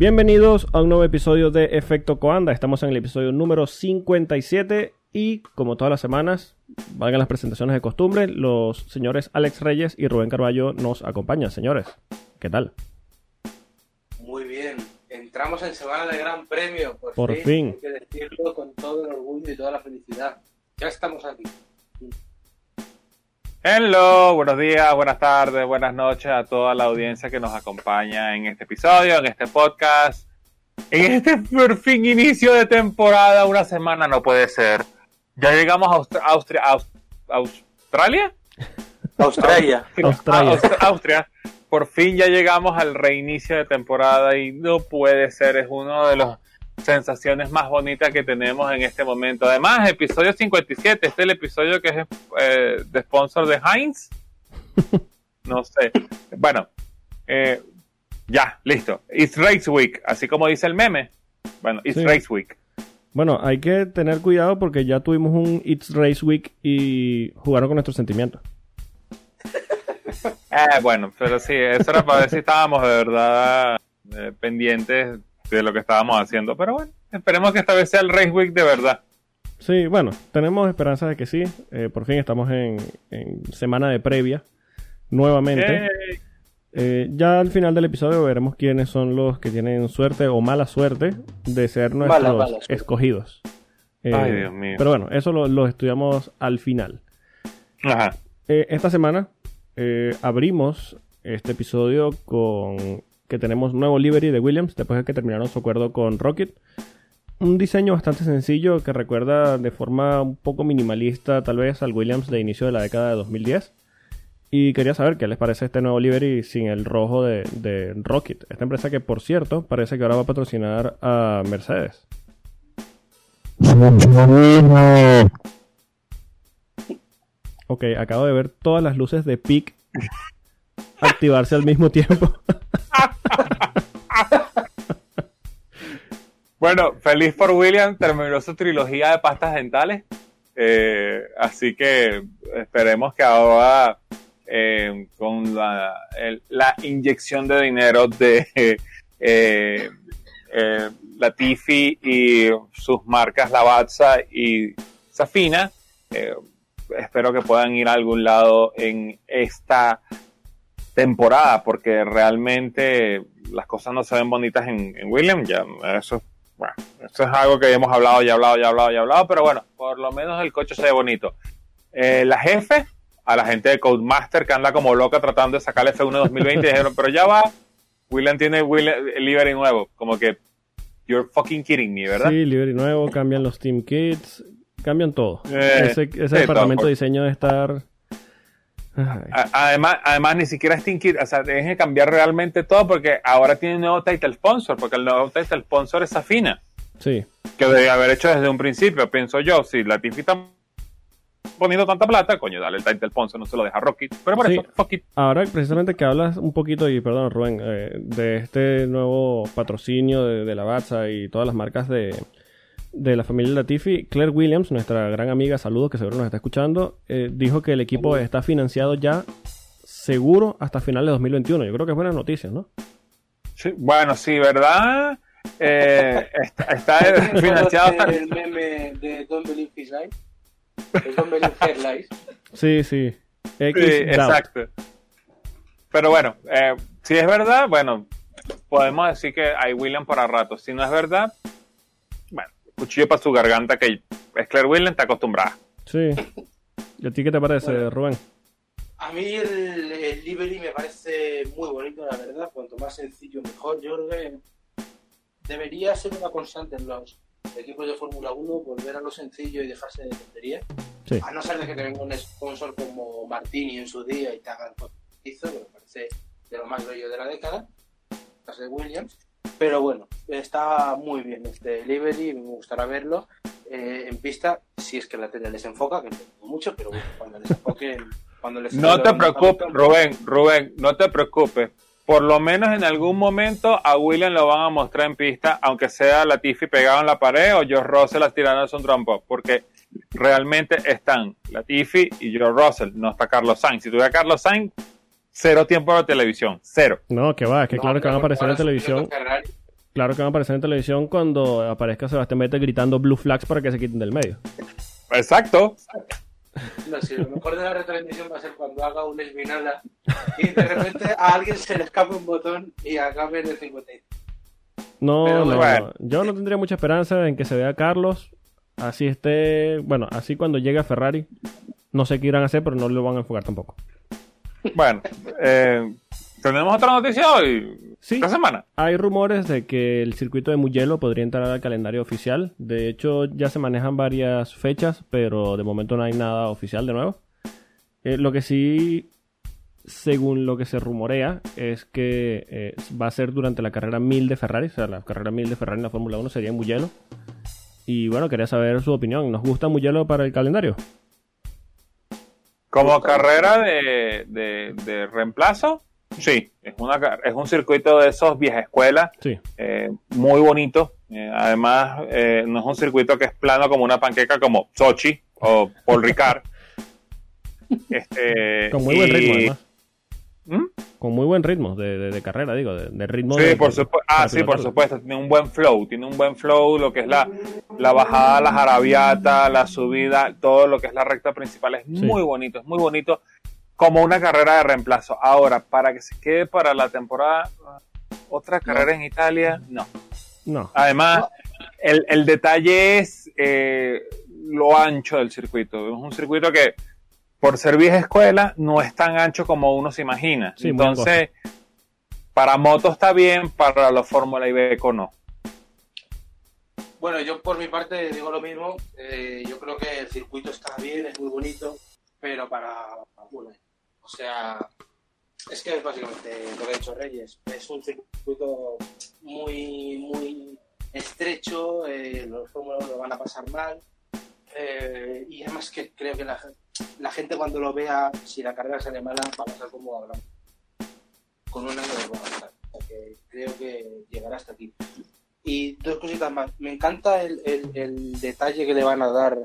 Bienvenidos a un nuevo episodio de Efecto Coanda. Estamos en el episodio número 57 y como todas las semanas, valgan las presentaciones de costumbre, los señores Alex Reyes y Rubén Carballo nos acompañan. Señores, ¿qué tal? Muy bien, entramos en semana de gran premio. Por, Por fin. Hay que decirlo con todo el orgullo y toda la felicidad. Ya estamos aquí. Hello, buenos días, buenas tardes, buenas noches a toda la audiencia que nos acompaña en este episodio, en este podcast, en este por fin inicio de temporada. Una semana no puede ser. Ya llegamos a Austra- Austria, Aus- Australia. Australia. Australia. Aust- Austria. Por fin ya llegamos al reinicio de temporada y no puede ser. Es uno de las sensaciones más bonitas que tenemos en este momento. Además, episodio 57. Este es el episodio que es eh, de sponsor de Heinz. No sé. Bueno, eh, ya, listo. It's Race Week, así como dice el meme. Bueno, It's Sí. Race Week. Bueno, hay que tener cuidado porque ya tuvimos un It's Race Week y jugaron con nuestros sentimientos. Eh, bueno, pero sí, eso era para ver si estábamos de verdad eh, pendientes de lo que estábamos haciendo. Pero bueno, esperemos que esta vez sea el Race Week de verdad. Sí, bueno, tenemos esperanza de que sí. Eh, por fin estamos en, en semana de previa nuevamente. Eh, ya al final del episodio veremos quiénes son los que tienen suerte o mala suerte de ser nuestros Mala, mala suerte. escogidos. Eh, Ay, Dios mío. Pero bueno, eso lo, lo estudiamos al final. Ajá. Eh, esta semana eh, abrimos este episodio con que tenemos nuevo livery de Williams después de que terminaron su acuerdo con Rocket. Un diseño bastante sencillo que recuerda de forma un poco minimalista tal vez al Williams de inicio de la década de 2010. Y quería saber qué les parece este nuevo livery sin el rojo de, Rocket. Esta empresa que por cierto parece que ahora va a patrocinar a Mercedes. Ok, acabo de ver todas las luces de PIC activarse al mismo tiempo. Bueno, feliz por William, terminó su trilogía de pastas dentales. Eh, así que esperemos que ahora, eh, con la, la inyección de dinero de eh, eh, Latifi y sus marcas Lavazza y Safina, espero que puedan ir a algún lado en esta temporada, porque realmente las cosas no se ven bonitas en, en William. Ya, eso, bueno, eso es algo que hemos hablado, ya hablado, ya hablado, ya hablado, pero bueno, por lo menos el coche se ve bonito. Eh, la jefe, a la gente de Codemaster que anda como loca tratando de sacar el F1 2020, dijeron, pero ya va, William tiene William, el livery nuevo, como que, you're fucking kidding me, ¿verdad? Sí, livery nuevo, cambian los team kits, cambian todo. Eh, ese ese sí, departamento todo. de diseño debe estar... Además, además, ni siquiera es o sea, dejen de cambiar realmente todo porque ahora tiene un nuevo title sponsor, porque el nuevo title sponsor es Safina, Sí, que debe haber hecho desde un principio, pienso yo. Si la está poniendo tanta plata, coño, dale el title sponsor, no se lo deja Rocket. Pero por Sí. eso, fuck it. ahora precisamente que hablas un poquito, y perdón Rubén, eh, de este nuevo patrocinio de, de la Batsa y todas las marcas de, de la familia Latifi, Claire Williams, nuestra gran amiga, saludos que seguro nos está escuchando, eh, dijo que el equipo está financiado ya seguro hasta finales de 2021. Yo creo que es buena noticia, ¿no? Sí, bueno, sí, ¿verdad? Eh, está, está financiado hasta... el meme de Don't Believe His Lies? El Don't Believe Her Lies. Sí, sí. X Sí, exacto. Pero bueno, eh, si es verdad, bueno, podemos decir que hay William para rato. Si no es verdad, cuchillo para su garganta que es Claire William, está acostumbrada. Sí. ¿Y a ti qué te parece, Bueno. Rubén? A mí el, el livery me parece muy bonito, la verdad. Cuanto más sencillo, mejor. Yo creo que debería ser una constante en los equipos de Fórmula 1, volver a lo sencillo y dejarse de tonterías. Sí. A no ser de que te venga un sponsor como Martini en su día y te haga el hizo, que me parece de lo más bello de la década, las de Williams. Pero bueno, está muy bien este livery, me gustará verlo eh, en pista, si es que la tele les enfoca, que no mucho, pero bueno, cuando les enfoque, cuando les No te preocupes, Rubén, Rubén, no te preocupes. Por lo menos en algún momento a William lo van a mostrar en pista, aunque sea Latifi pegado en la pared o George Russell tirándose un trompo, porque realmente están Latifi y George Russell, no está Carlos Sainz. Si tuviera Carlos Sainz, cero tiempo de televisión, cero. No, que va, es que claro que van a aparecer en televisión. Claro que van a aparecer en televisión cuando aparezca Sebastián Vettel gritando Blue Flags para que se quiten del medio. Exacto. No sé, lo mejor de la retransmisión va a ser cuando haga un esminala y de repente a alguien se le escape un botón y acabe en el 55. No, Pero no, bueno. no. yo no tendría mucha esperanza en que se vea Carlos. Así esté, bueno, así cuando llegue a Ferrari. No sé qué irán a hacer, pero no lo van a enfocar tampoco. Bueno, eh, tenemos otra noticia hoy. Sí. Esta semana. Hay rumores de que el circuito de Mugello podría entrar al calendario oficial. De hecho, ya se manejan varias fechas, pero de momento no hay nada oficial de nuevo. Eh, lo que sí, según lo que se rumorea, es que eh, va a ser durante la carrera 1000 de Ferrari. O sea, la carrera 1000 de Ferrari en la Fórmula 1 sería en Mugello. Y bueno, quería saber su opinión. ¿Nos gusta Mugello para el calendario? Como carrera de, de, de reemplazo, sí, es, una, es un circuito de esos vieja escuela, Sí. eh, muy bonito. Eh, además, eh, no es un circuito que es plano como una panqueca como Sochi o Paul Ricard. Este, Con muy buen ritmo, además. ¿Mm? Con muy buen ritmo de, de- de carrera, digo, de, de ritmo Sí, de- por supuesto. Ah, sí, por supuesto. Tiene un buen flow. Tiene un buen flow. Lo que es la, la bajada, la jarabiata, la subida, todo lo que es la recta principal es Sí. muy bonito. Es muy bonito. Como una carrera de reemplazo. Ahora, para que se quede para la temporada, otra carrera en Italia, no. No, Además, el, el detalle es eh, lo ancho del circuito. Es un circuito que, por ser vieja escuela, no es tan ancho como uno se imagina. Sí, Entonces, para moto está bien, para los Fórmula Ibeco no. Bueno, yo por mi parte digo lo mismo. Eh, yo creo que el circuito está bien, es muy bonito, pero para. O sea, es que es básicamente lo que ha dicho Reyes. Es un circuito muy, muy estrecho, eh, los Fórmula 1 lo van a pasar mal. eh, y además que creo que la, la gente cuando lo vea, si la carrera sale mala, va a pasar como hablamos. Con un año de va a pasar. O sea que creo que llegará hasta aquí. Y dos cositas más. Me encanta el, el- el detalle que le van a dar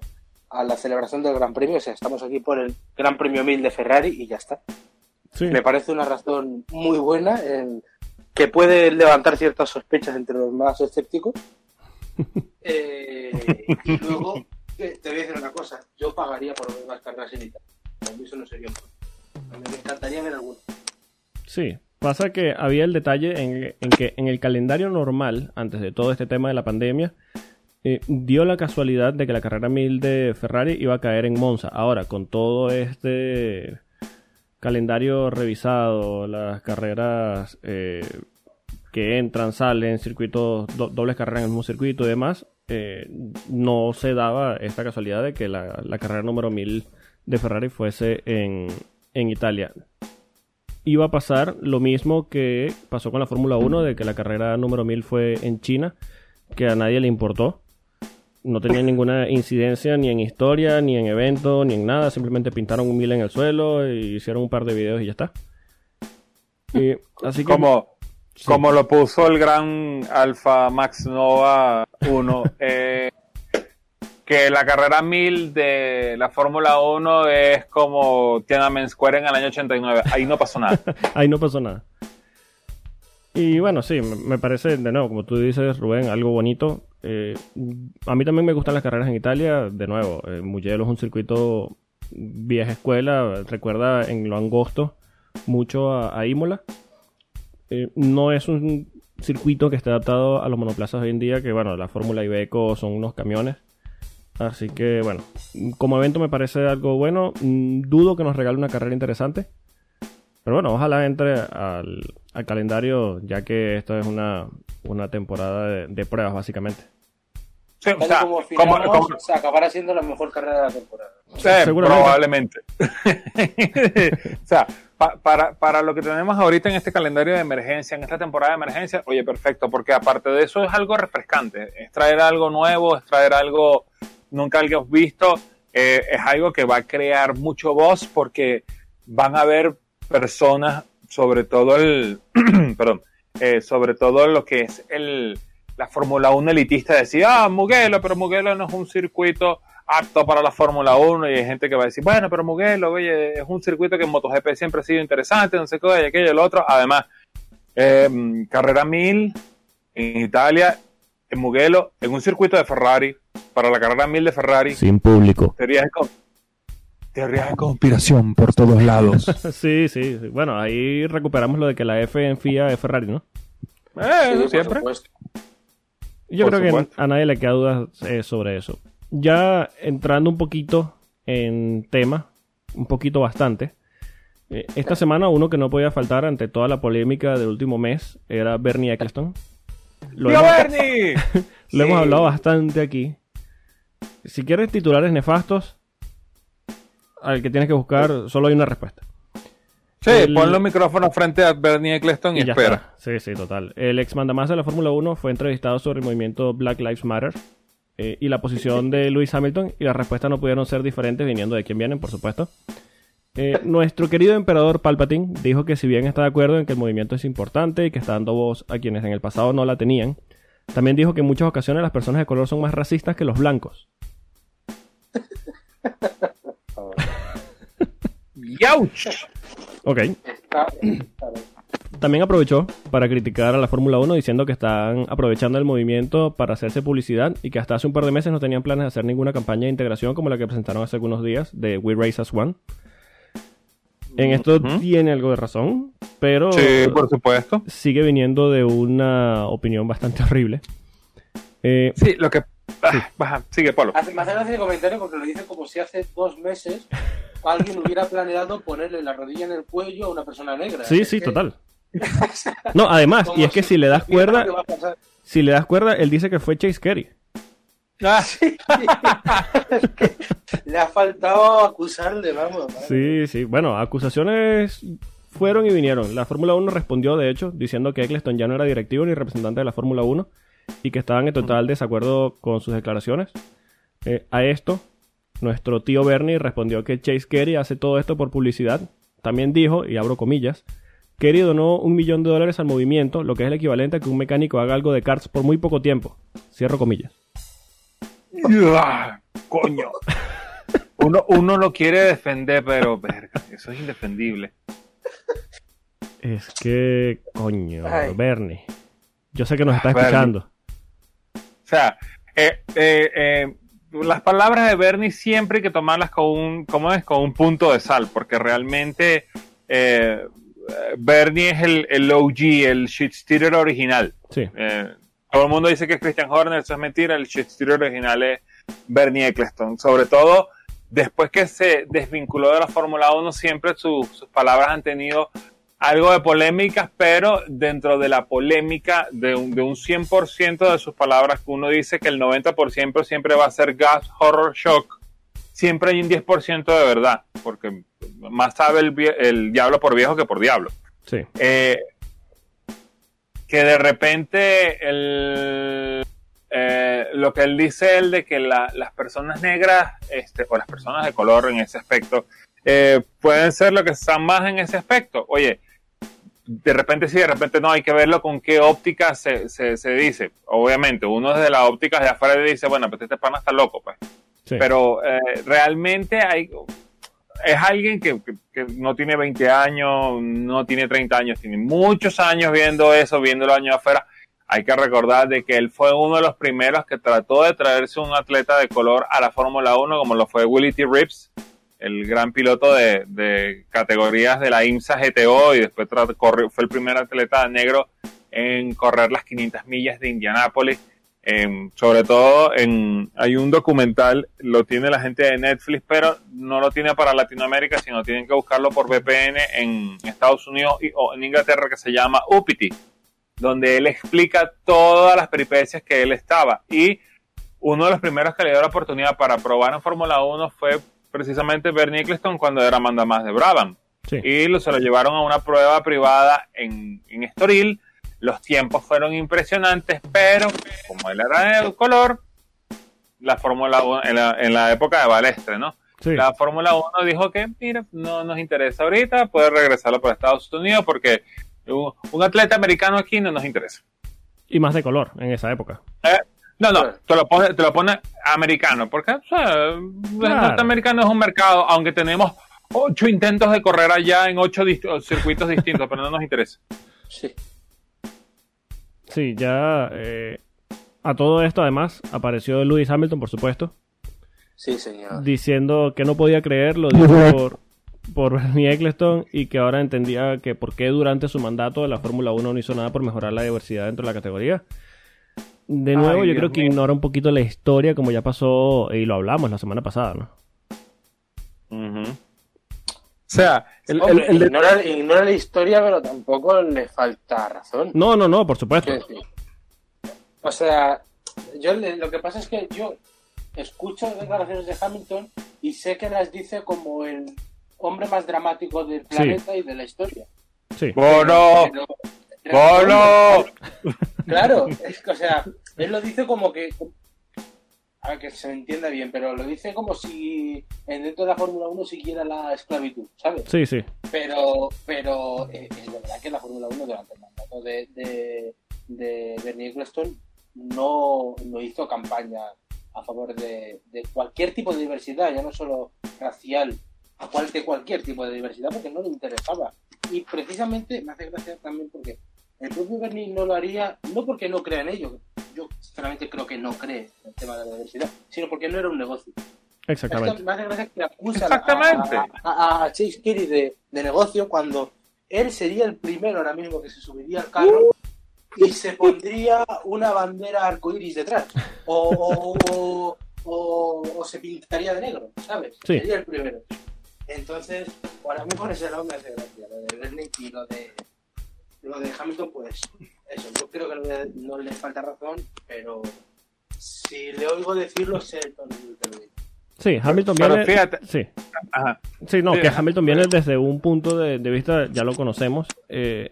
a la celebración del Gran Premio. O sea, estamos aquí por el Gran Premio 1000 de Ferrari y ya está. sí. Me parece una razón muy buena en- que puede levantar ciertas sospechas entre los más escépticos. Eh, y luego, te voy a decir una cosa. Yo pagaría por ver más carreras en Italia. Para mí eso no sería un problema. A me encantaría ver alguna. Sí, pasa que había el detalle en, en que en el calendario normal, antes de todo este tema de la pandemia, eh, dio la casualidad de que la carrera 1000 de Ferrari iba a caer en Monza. Ahora, con todo este calendario revisado, las carreras eh, que entran, salen, circuitos, do- dobles carreras en el mismo circuito y demás, eh, no se daba esta casualidad de que la, la carrera número 1000 de Ferrari fuese en, en Italia iba a pasar lo mismo que pasó con la Fórmula 1, de que la carrera número 1000 fue en China, que a nadie le importó. No tenía ninguna incidencia ni en historia, ni en evento, ni en nada. Simplemente pintaron un 1000 en el suelo y hicieron un par de videos y ya está. Y, así que, Como, sí. como lo puso el gran Alfa Max Nova 1, eh, que la carrera 1000 de la Fórmula 1 es como Tiananmen Square en el año 89. Ahí no pasó nada. ahí no pasó nada. Y bueno, sí, me parece, de nuevo, como tú dices, Rubén, algo bonito. Eh, a mí también me gustan las carreras en Italia. De nuevo, eh, Mugello es un circuito vieja escuela. Recuerda en lo angosto mucho a, a Imola. Eh, no es un circuito que esté adaptado a los monoplazas hoy en día, que bueno, la Fórmula Ibeco son unos camiones. Así que bueno, como evento me parece algo bueno. Mm, Dudo que nos regale una carrera interesante. Pero bueno, ojalá entre al, al calendario, ya que esto es una, una temporada de, de pruebas, básicamente. Sí, o sea, como acabará siendo la mejor carrera de la temporada. Sí, Seguramente. probablemente. o sea, pa- para, para lo que tenemos ahorita en este calendario de emergencia, en esta temporada de emergencia, oye, perfecto, porque aparte de eso es algo refrescante, es traer algo nuevo, es traer algo nunca algo visto, eh, es algo que va a crear mucho voz porque van a haber personas, sobre todo el, perdón, eh, sobre todo lo que es el, la Fórmula 1 elitista, decir, ah, Mugello, pero Mugello no es un circuito apto para la Fórmula 1 y hay gente que va a decir, bueno, pero Mugello, oye, es un circuito que en MotoGP siempre ha sido interesante, no sé qué, y aquello y el otro. Además, eh, carrera 1000 en Italia, en Mugello, en un circuito de Ferrari, para la carrera 1000 de Ferrari. Sin público. Teorías de, con- teorías de conspiración por todos lados. Sí, sí, sí. Bueno, ahí recuperamos lo de que la F en FIA es Ferrari, ¿no? Eh, Sí, eso siempre. supuesto. Yo Por creo que a nadie le queda dudas eh, sobre eso. Ya entrando un poquito en tema, un poquito bastante. eh, esta semana uno que no podía faltar ante toda la polémica del último mes era Bernie Eccleston. Lo, ¡Viva hemos, Bernie! lo hemos hablado bastante aquí. Si quieres titulares nefastos, al que tienes que buscar, solo hay una respuesta. Sí, El- pon los micrófonos frente a Bernie Eccleston y, espera. está. Sí, sí, total. El ex mandamás de la Fórmula 1 fue entrevistado sobre el movimiento Black Lives Matter eh, y la posición de Lewis Hamilton y las respuestas no pudieron ser diferentes viniendo de quien vienen, por supuesto. Eh, nuestro querido emperador Palpatine dijo que si bien está de acuerdo en que el movimiento es importante y que está dando voz a quienes en el pasado no la tenían, también dijo que en muchas ocasiones las personas de color son más racistas que los blancos. ¡Yauch! Ok. Está-. También aprovechó para criticar a la Fórmula 1 diciendo que están aprovechando el movimiento para hacerse publicidad y que hasta hace un par de meses no tenían planes de hacer ninguna campaña de integración como la que presentaron hace algunos días de We Race as One. En esto tiene algo de razón, pero Sí, por supuesto. sigue viniendo de una opinión bastante horrible. Eh, Sí, lo que... Ah, baja, sigue, Polo. Hace- Me hace gracia el comentario porque lo dice como si hace dos meses alguien hubiera planeado ponerle la rodilla en el cuello a una persona negra. sí, sí, que- total. No, además, y es que si le das cuerda, si le das cuerda, él dice que fue Chase Carey. Ah, Es que le ha faltado acusarle, vamos. Sí, sí. Bueno, acusaciones fueron y vinieron. La Fórmula 1 respondió, de hecho, diciendo que Eccleston ya no era directivo ni representante de la Fórmula 1 y que estaban en total desacuerdo con sus declaraciones. Eh, a esto, nuestro tío Bernie respondió que Chase Carey hace todo esto por publicidad. También dijo, y abro comillas, Carey donó un millón de dólares al movimiento, lo que es el equivalente a que un mecánico haga algo de karts por muy poco tiempo. Cierro comillas. coño. Uno, uno lo quiere defender, pero verga, eso es indefendible. Es que, coño, Ay. Bernie. Yo sé que nos está escuchando. O sea, eh, eh, eh, las palabras de Bernie siempre hay que tomarlas con un, ¿cómo es? Con un punto de sal, porque realmente eh, Bernie es el, el OG, el shit stealer original. Sí. Eh, todo el mundo dice que es Christian Horner, eso es mentira, el shit stealer original es Bernie Eccleston. Sobre todo, después que se desvinculó de la Fórmula 1, siempre su- sus palabras han tenido algo de polémicas, pero dentro de la polémica de un, de un 100% de sus palabras, que uno dice que el 90% siempre va a ser gas, horror, shock, siempre hay un 10% de verdad, porque más sabe el, diablo por viejo que por diablo. Sí. Eh, que de repente el, eh, lo que él dice él de que la- las personas negras este, o las personas de color en ese aspecto eh, pueden ser lo que están más en ese aspecto. Oye, de repente sí, de repente no, hay que verlo con qué óptica se, se, se dice. Obviamente, uno desde la óptica de afuera dice, bueno, pues este pana está loco, pues. Pero eh, realmente hay, es alguien que, no tiene 20 años, no tiene 30 años, tiene muchos años viendo eso, viendo los años afuera. Hay que recordar de que él fue uno de los primeros que trató de traerse un atleta de color a la Fórmula 1, como lo fue Willie T. Rips, el gran piloto de, categorías de la IMSA GTO y después fue el primer atleta negro en correr las 500 millas de Indianápolis. Em, sobre todo en, hay un documental, lo tiene la gente de Netflix, pero no lo tiene para Latinoamérica, sino tienen que buscarlo por VPN en Estados Unidos y, o en Inglaterra que se llama Uppity, donde él explica todas las peripecias que él estaba. Y uno de los primeros que le dio la oportunidad para probar en Fórmula 1 fue precisamente Bernie Eccleston cuando era mandamás de Brabham Sí. y lo, se lo llevaron a una prueba privada en, en Estoril. Los tiempos fueron impresionantes, pero como él era de color, la Fórmula 1, en la, en la época de Balestre, ¿no? Sí. La Fórmula 1 dijo que, mira, no nos interesa ahorita, puede regresarlo por Estados Unidos porque un, un atleta americano aquí no nos interesa. Y más de color en esa época. Eh, no, no, te lo pone, te lo pone americano, porque o sea, el Claro. norteamericano es un mercado, aunque tenemos ocho intentos de correr allá en ocho dist- circuitos distintos, pero no nos interesa. Sí. Sí, ya eh, a todo esto además apareció Lewis Hamilton, por supuesto, Sí, señor. diciendo que no podía creer, lo dijo por, por Bernie Eccleston y que ahora entendía que por qué durante su mandato la Fórmula 1 no hizo nada por mejorar la diversidad dentro de la categoría. De nuevo, Ay, yo Dios creo que mío. ignora un poquito la historia como ya pasó y lo hablamos la semana pasada, ¿no? Sea, el, el- el ignora, ignora la historia, pero tampoco le falta razón. No, no, no, por supuesto. O sea, yo le- lo que pasa es que yo escucho declaraciones de Hamilton y sé que las dice como el hombre más dramático del planeta y de la historia. Sí. ¡Bono! Pero- ¡Bono! Claro, es que, o sea, él lo dice como que. A ver, que se entienda bien, pero lo dice como si en dentro de la Fórmula 1 siguiera la esclavitud, ¿sabes? Sí, sí. Pero, pero eh, es verdad que la Fórmula 1 durante el mandato de, de, de Bernie Eccleston no, no hizo campaña a favor de, de cualquier tipo de diversidad, ya no solo racial, a cual, de cualquier tipo de diversidad, porque no le interesaba. Y precisamente me hace gracia también porque el propio Bernie no lo haría, no porque no crea en ello, yo sinceramente creo que no cree en el tema de la diversidad, sino porque no era un negocio. Exactamente. me hace gracia que acusan Exactamente. a, a- a Chase Carey de, de negocio cuando él sería el primero ahora mismo que se subiría al carro y se pondría una bandera arcoíris detrás. O, o, o- o- o se pintaría de negro, ¿sabes? Sí. Sería el primero. Entonces, para mí por ese lado me hace gracia lo de Bernie y lo de lo de Hamilton, pues eso, yo creo que no le, no le falta razón, pero si le oigo decirlo, sé el tono en que lo. Sí, Hamilton Pero viene. fíjate. Sí. Ajá. Sí, no, Sí, que. Hamilton viene desde un punto de, de vista, ya lo conocemos. eh,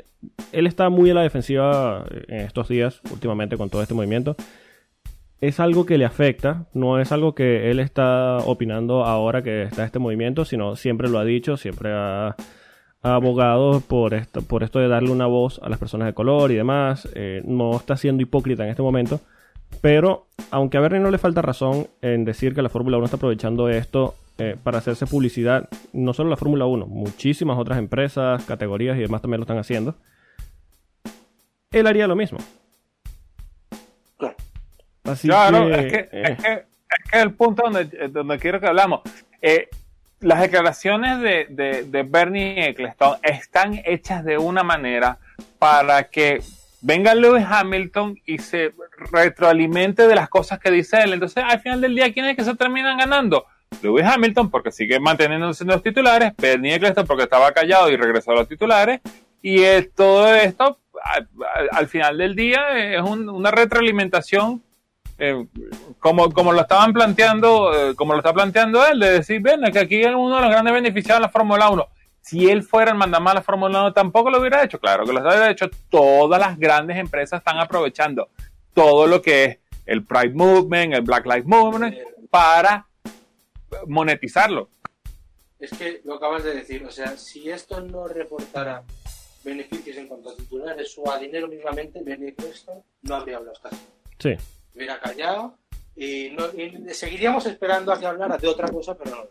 él está muy a la defensiva eh, en estos días, últimamente, con todo este movimiento. Es algo que le afecta, no es algo que él está opinando ahora que está este movimiento, sino siempre lo ha dicho, siempre ha, ha abogado por esto, por esto de darle una voz a las personas de color y demás. eh, no está siendo hipócrita en este momento. Pero, aunque a Bernie no le falta razón en decir que la Fórmula 1 está aprovechando esto eh, para hacerse publicidad, no solo la Fórmula 1, muchísimas otras empresas, categorías y demás también lo están haciendo, él haría lo mismo. Claro. Así Claro, que, es, que, eh, es, que, es que el punto donde, donde quiero que hablamos. eh, las declaraciones de, de, de Bernie Eccleston están hechas de una manera para que venga Lewis Hamilton y se retroalimente de las cosas que dice él. Entonces, al final del día, ¿quién es que se terminan ganando? Lewis Hamilton, porque sigue manteniéndose en los titulares, Bernie Eccleston, porque estaba callado y regresó a los titulares, y eh, todo esto, al, al- al final del día, eh, es un- una retroalimentación eh, como, como lo estaban planteando, eh, como lo está planteando él, de decir, ven, que aquí es uno de los grandes beneficiados de la Fórmula 1. Si él fuera el mandamás de la Fórmula 1, tampoco lo hubiera hecho. Claro que lo hubiera hecho. Todas las grandes empresas están aprovechando todo lo que es el Pride Movement, el Black Lives Movement, para monetizarlo. Es que lo acabas de decir, o sea, si esto no reportara beneficios en cuanto a titulares o a dinero mismamente, Bernie Eccleston no habría hablado hasta aquí. sí. Hubiera callado y, no, y seguiríamos esperando a que hablara de otra cosa, pero no.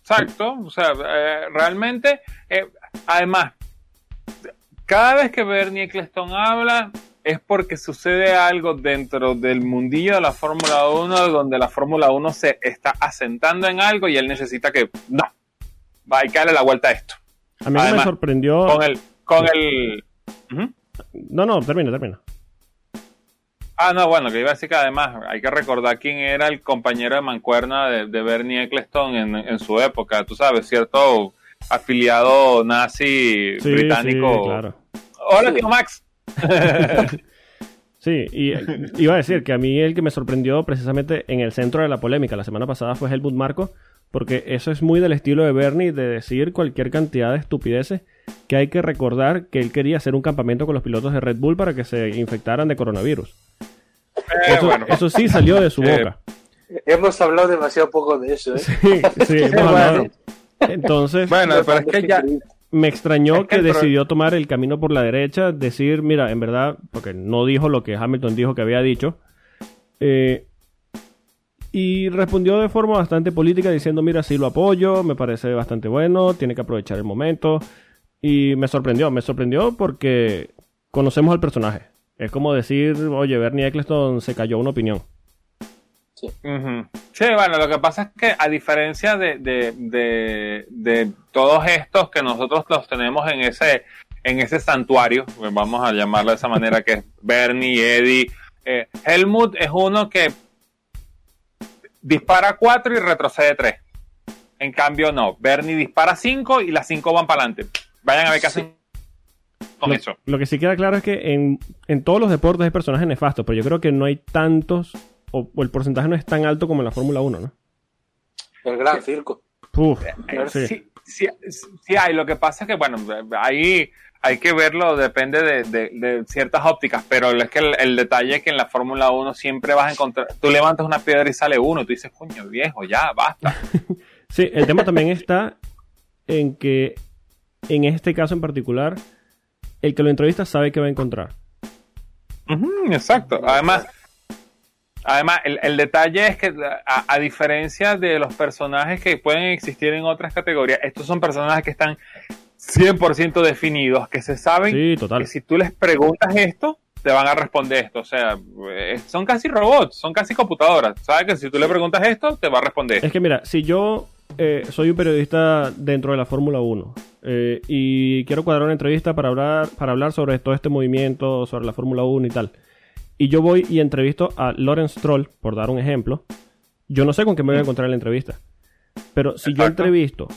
Exacto, o sea, eh, realmente, eh, además, cada vez que Bernie Eccleston habla es porque sucede algo dentro del mundillo de la Fórmula 1 donde la Fórmula 1 se está asentando en algo y él necesita que, no, va que darle la vuelta a esto. A mí me sorprendió... Con el, con el. No, no, termina, termina. Ah, no, bueno, que iba a decir que además hay que recordar quién era el compañero de mancuerna de, de Bernie Eccleston en, en su época, tú sabes, cierto afiliado nazi Sí, británico. sí, claro. Hola, tío Max. Sí, y iba a decir que a mí el que me sorprendió precisamente en el centro de la polémica la semana pasada fue Helmut Marco, porque eso es muy del estilo de Bernie de decir cualquier cantidad de estupideces que hay que recordar que él quería hacer un campamento con los pilotos de Red Bull para que se infectaran de coronavirus. Eh, Eso, bueno, eso sí salió de su Eh, boca. Hemos hablado demasiado poco de eso, ¿eh? Sí, sí, hemos hablado. Entonces, bueno, pero es que ya, me extrañó Es que que decidió tomar el camino por la derecha, decir, mira, en verdad, porque no dijo lo que Hamilton dijo que había dicho, eh, y respondió de forma bastante política diciendo, mira, sí lo apoyo, me parece bastante bueno, tiene que aprovechar el momento, y me sorprendió, me sorprendió porque conocemos al personaje. Es como decir, oye, Bernie Eccleston se cayó una opinión. Sí. sí, bueno, lo que pasa es que a diferencia de, de, de, de, todos estos que nosotros los tenemos en ese, en ese santuario, vamos a llamarlo de esa manera, que es Bernie, Eddie, eh, Helmut es uno que dispara 4 y retrocede 3. En cambio, no. Bernie dispara 5 y las 5 van para adelante. Vayan a ver qué hacen con lo, eso. Lo que sí queda claro es que en, en, todos los deportes hay personajes nefastos, pero yo creo que no hay tantos, o, o el porcentaje no es tan alto como en la Fórmula 1, ¿no? El gran circo. Uf, sí. Sí, sí, sí, hay. Lo que pasa es que, bueno, ahí hay que verlo, depende de, de, de ciertas ópticas, pero es que el, el, detalle es que en la Fórmula 1 siempre vas a encontrar, tú levantas una piedra y sale uno, tú dices, coño, viejo, ya, basta. sí, el tema también está en que en este caso en particular, el que lo entrevista sabe que va a encontrar. Uh -huh, exacto. Además, además el, el detalle es que a, a, diferencia de los personajes que pueden existir en otras categorías, estos son personajes que están 100% definidos, que se saben sí, total. que si tú les preguntas esto, te van a responder esto. O sea, eh, son casi robots, son casi computadoras. Sabes que si tú le preguntas esto, te va a responder. Es que mira, si yo eh, soy un periodista dentro de la Fórmula 1 eh, y quiero cuadrar una entrevista para hablar, para hablar sobre todo este movimiento, sobre la Fórmula 1 y tal, y yo voy y entrevisto a Lawrence Troll, por dar un ejemplo, yo no sé con qué me voy a encontrar en la entrevista. Pero si Exacto. yo entrevisto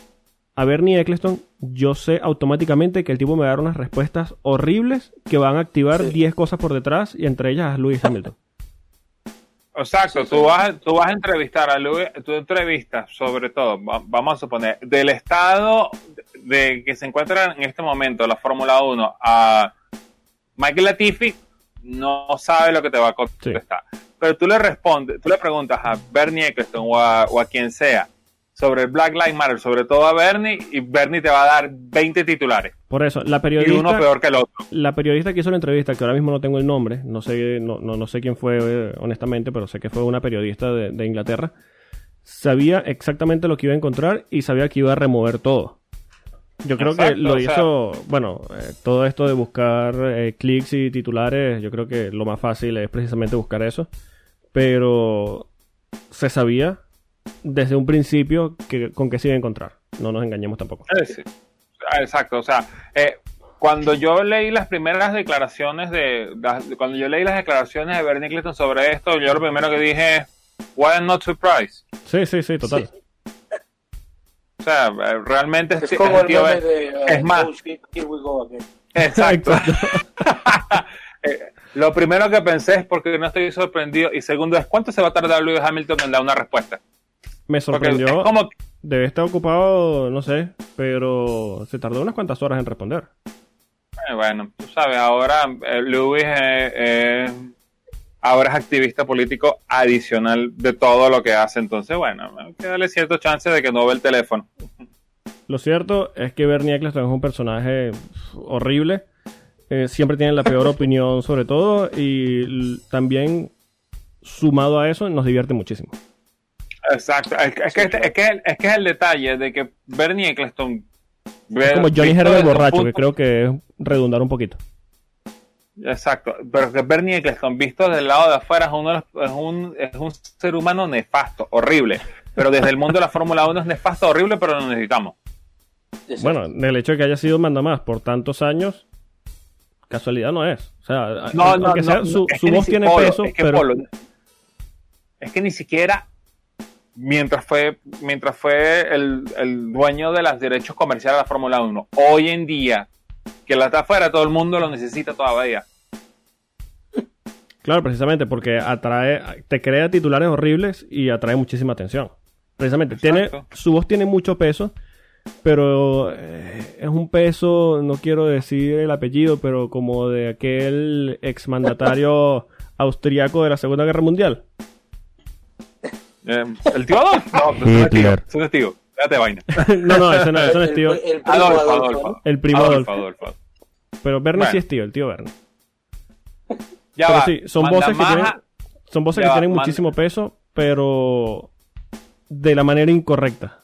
a Bernie Eccleston, yo sé automáticamente que el tipo me va a dar unas respuestas horribles que van a activar 10 sí. cosas por detrás y entre ellas a Lewis Hamilton. Exacto, sí, tú, vas, tú vas a entrevistar a Lewis, tú entrevistas sobre todo, vamos a suponer, del estado de que se encuentra en este momento la Fórmula 1 a Michael Latifi, no sabe lo que te va a contestar. Sí. Pero tú le respondes, tú le preguntas a Bernie Eccleston o a, o a quien sea, sobre el Black Lives Matter, sobre todo a Bernie, y Bernie te va a dar 20 titulares. Por eso, la periodista. Y uno peor que el otro. La periodista que hizo la entrevista, que ahora mismo no tengo el nombre, no sé, no, no, no sé quién fue eh, honestamente, pero sé que fue una periodista de, de, Inglaterra, sabía exactamente lo que iba a encontrar y sabía que iba a remover todo. Yo creo Exacto, que lo hizo, sea... bueno, eh, todo esto de buscar eh, clics y titulares, yo creo que lo más fácil es precisamente buscar eso, pero se sabía desde un principio que, con qué se iba a encontrar. No nos engañemos tampoco. Sí. Exacto, o sea, eh, cuando yo leí las primeras declaraciones de, de, cuando yo leí las declaraciones de Bernie Clinton sobre esto, yo lo primero que dije es, why not surprised. Sí, sí, sí, total. Sí. O sea, realmente es, como el tío, es, de, uh, es más. Exacto. eh, lo primero que pensé es porque no estoy sorprendido y segundo es cuánto se va a tardar Lewis Hamilton en dar una respuesta. Me sorprendió. Como... Debe estar ocupado, no sé, pero se tardó unas cuantas horas en responder. Eh, bueno, tú sabes, ahora eh, Lewis eh, eh, ahora es activista político adicional de todo lo que hace. Entonces, bueno, hay que darle cierto chance de que no ve el teléfono. Lo cierto es que Bernie Eccleston es un personaje horrible. Eh, siempre tiene la peor opinión sobre todo y también sumado a eso nos divierte muchísimo. Exacto, es, es, que, es, que, es que es el detalle de que Bernie Eccleston es como Johnny Herbert borracho, punto, que creo que es redundar un poquito. Exacto, pero que Bernie Eccleston, visto desde el lado de afuera, es, uno de los, es, un, es un ser humano nefasto, horrible. Pero desde el mundo de la Fórmula 1 es nefasto, horrible, pero lo necesitamos. Bueno, el hecho de que haya sido mandamás por tantos años, casualidad no es. O sea, no, no, sea, no, su, su voz tiene Polo, peso, es que pero... Polo, es que ni siquiera mientras fue mientras fue el, el, dueño de los derechos comerciales de la Fórmula 1. Hoy en día, que la está afuera, todo el mundo lo necesita todavía. Claro, precisamente, porque atrae, te crea titulares horribles y atrae muchísima atención. Precisamente, tiene, su voz tiene mucho peso, pero eh, es un peso, no quiero decir el apellido, pero como de aquel exmandatario austriaco de la Segunda Guerra Mundial. Eh, ¿El tío Adolfo? No, pero Hitler. Ese no es tío. Déjate vaina. no, no, ese no, ese no es tío. El, el primo Adolfo, Adolfo, Adolfo. ¿no? El primo Adolfo, Adolfo. Pero Bernie Bueno. sí es tío, el tío Bernie. Ya pero va. sí, son voces que tienen, son voces Ya que va, tienen manda- muchísimo peso, pero de la manera incorrecta.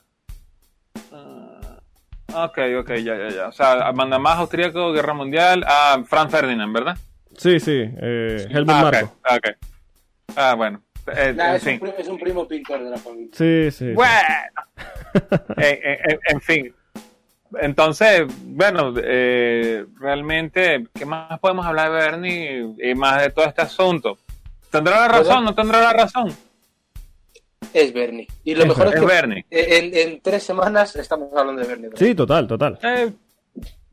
Ok, ok, ya, ya, ya. O sea, manda más austríaco, guerra mundial, a Franz Ferdinand, ¿verdad? Sí, sí, eh, Helmut Ah, Marko. ok, ok. Ah, bueno. Eh, Nah, en es, un fin. pri- es un primo pintor de la familia. Sí, sí. sí. Bueno. en, en- en fin. Entonces, bueno, eh, realmente, ¿qué más podemos hablar de Bernie y más de todo este asunto? ¿Tendrá la razón? ¿No tendrá la razón? Es Bernie. Y lo Es mejor es, Es que Bernie. en, en tres semanas estamos hablando de Bernie. ¿verdad? Sí, total, total. Eh,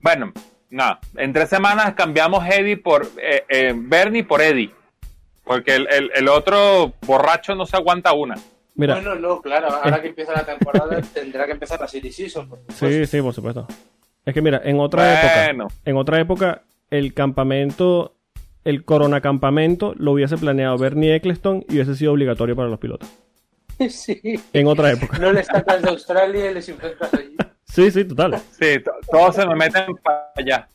bueno, no. En tres semanas cambiamos Eddie por eh, eh, Bernie por Eddie. Porque el, el- el otro borracho no se aguanta una. Mira, Bueno, no, claro, ahora que empieza la temporada tendrá que empezar la serie season. por sí, sí, por supuesto. Es que mira, en otra época, Bueno. en otra época, el campamento, el corona campamento lo hubiese planeado Bernie Eccleston y hubiese sido obligatorio para los pilotos. Sí. En otra época. No les sacas de Australia y les infectas allí. Sí, sí, total. Sí, to- todos se me meten para allá.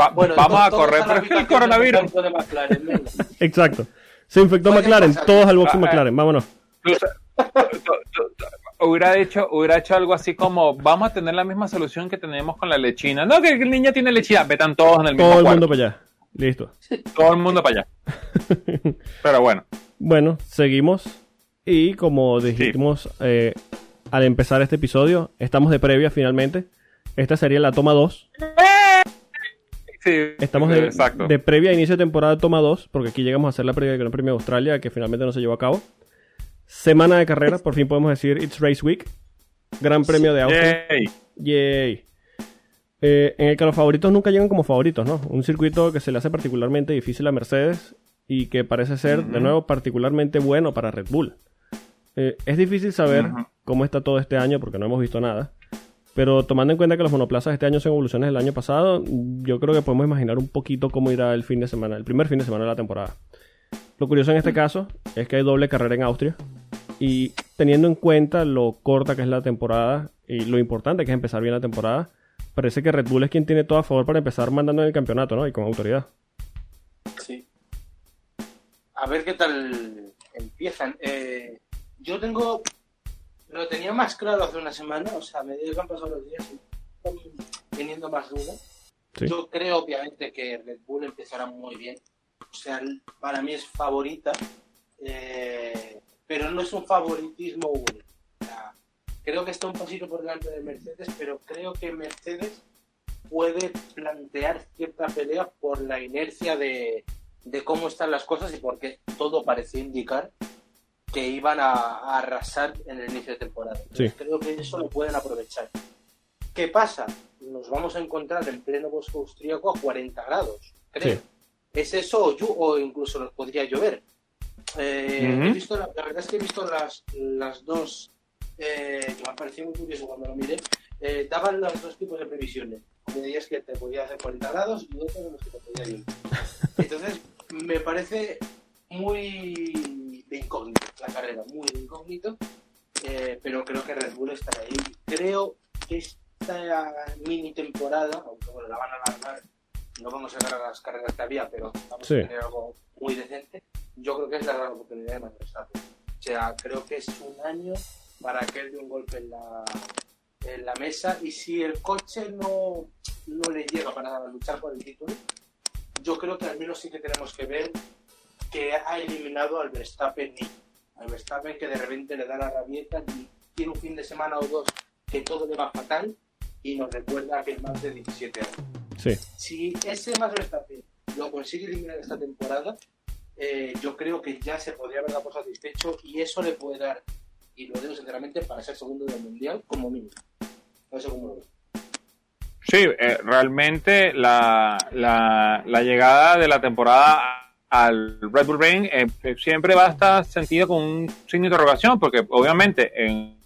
Va- Bueno, vamos a correr por el coronavirus. de McLaren. Exacto. Se infectó McLaren, pasar. todos al box Ah, McLaren, vámonos. To- to- hubiera hecho hubiera hecho algo así como vamos a tener la misma solución que tenemos con la lechina no que el niño tiene lechina vetan todos en el mismo Todo el cuarto. mundo para allá. Listo. todo el mundo para allá pero bueno Bueno, seguimos. Y como dijimos eh, al empezar este episodio, estamos de previa finalmente. Esta sería la toma 2. Sí Estamos de, exacto de previa a inicio de temporada toma 2, porque aquí llegamos a hacer la previa del Gran Premio de Australia, que finalmente no se llevó a cabo. Semana de carrera, por fin podemos decir It's Race Week. Gran Premio de Austria. Yay. Yay. Eh, en el que los favoritos nunca llegan como favoritos, ¿no? Un circuito que se le hace particularmente difícil a Mercedes y que parece ser, de nuevo, particularmente bueno para Red Bull. Eh, es difícil saber cómo está todo este año porque no hemos visto nada. Pero tomando en cuenta que los monoplazas este año son evoluciones del año pasado, yo creo que podemos imaginar un poquito cómo irá el fin de semana, el primer fin de semana de la temporada. Lo curioso en este caso es que hay doble carrera en Austria. Y teniendo en cuenta lo corta que es la temporada y lo importante que es empezar bien la temporada, parece que Red Bull es quien tiene todo a favor para empezar mandando en el campeonato, ¿no? Y con autoridad. Sí. A ver qué tal empiezan. Eh, yo tengo. Lo tenía más claro hace una semana, o sea, a medida que han pasado los días, teniendo más dudas. Sí. Yo creo, obviamente, que Red Bull empezará muy bien. O sea, para mí es favorita, eh, pero no es un favoritismo único. O sea, creo que está un pasito por delante de Mercedes, pero creo que Mercedes puede plantear cierta pelea por la inercia de, de cómo están las cosas y porque todo parecía indicar que iban a, a arrasar en el inicio de temporada. Entonces, Creo que eso lo pueden aprovechar. ¿Qué pasa? Nos vamos a encontrar en pleno bosque austríaco a 40 grados, creo. Sí. ¿Es eso o, llu- o incluso nos podría llover? Eh, Ujú. he visto la, la verdad es que he visto las, las dos, eh, me ha parecido muy curioso cuando lo miré, eh, daban los dos tipos de previsiones. De días que te podía hacer 40 grados y otros en los que te podía llover. Entonces, me parece muy de incógnito la carrera, muy de incógnito, eh, pero creo que Red Bull estará ahí. Creo que esta mini temporada, aunque bueno, la van a alargar, no vamos a ganar las carreras que había, pero vamos Sí. a tener algo muy decente. Yo creo que es la gran oportunidad de Max Verstappen. O sea, creo que es un año para que él dé un golpe en la, en la mesa y si el coche no, no le llega para luchar por el título, yo creo que al menos sí que tenemos que ver que ha eliminado al Verstappen niño. Al Verstappen que de repente le da la rabieta y tiene un fin de semana o dos que todo le va fatal y nos recuerda a aquel más de 17 años. Sí. Si ese Max Verstappen lo consigue eliminar esta temporada, eh, yo creo que ya se podría haber dado por satisfecho y eso le puede dar, y lo digo sinceramente, para ser segundo del mundial como mínimo. No sé cómo lo. Sí, eh, realmente la, la, la llegada de la temporada al Red Bull Ring eh, siempre va a estar sentido con un signo de interrogación, porque obviamente en,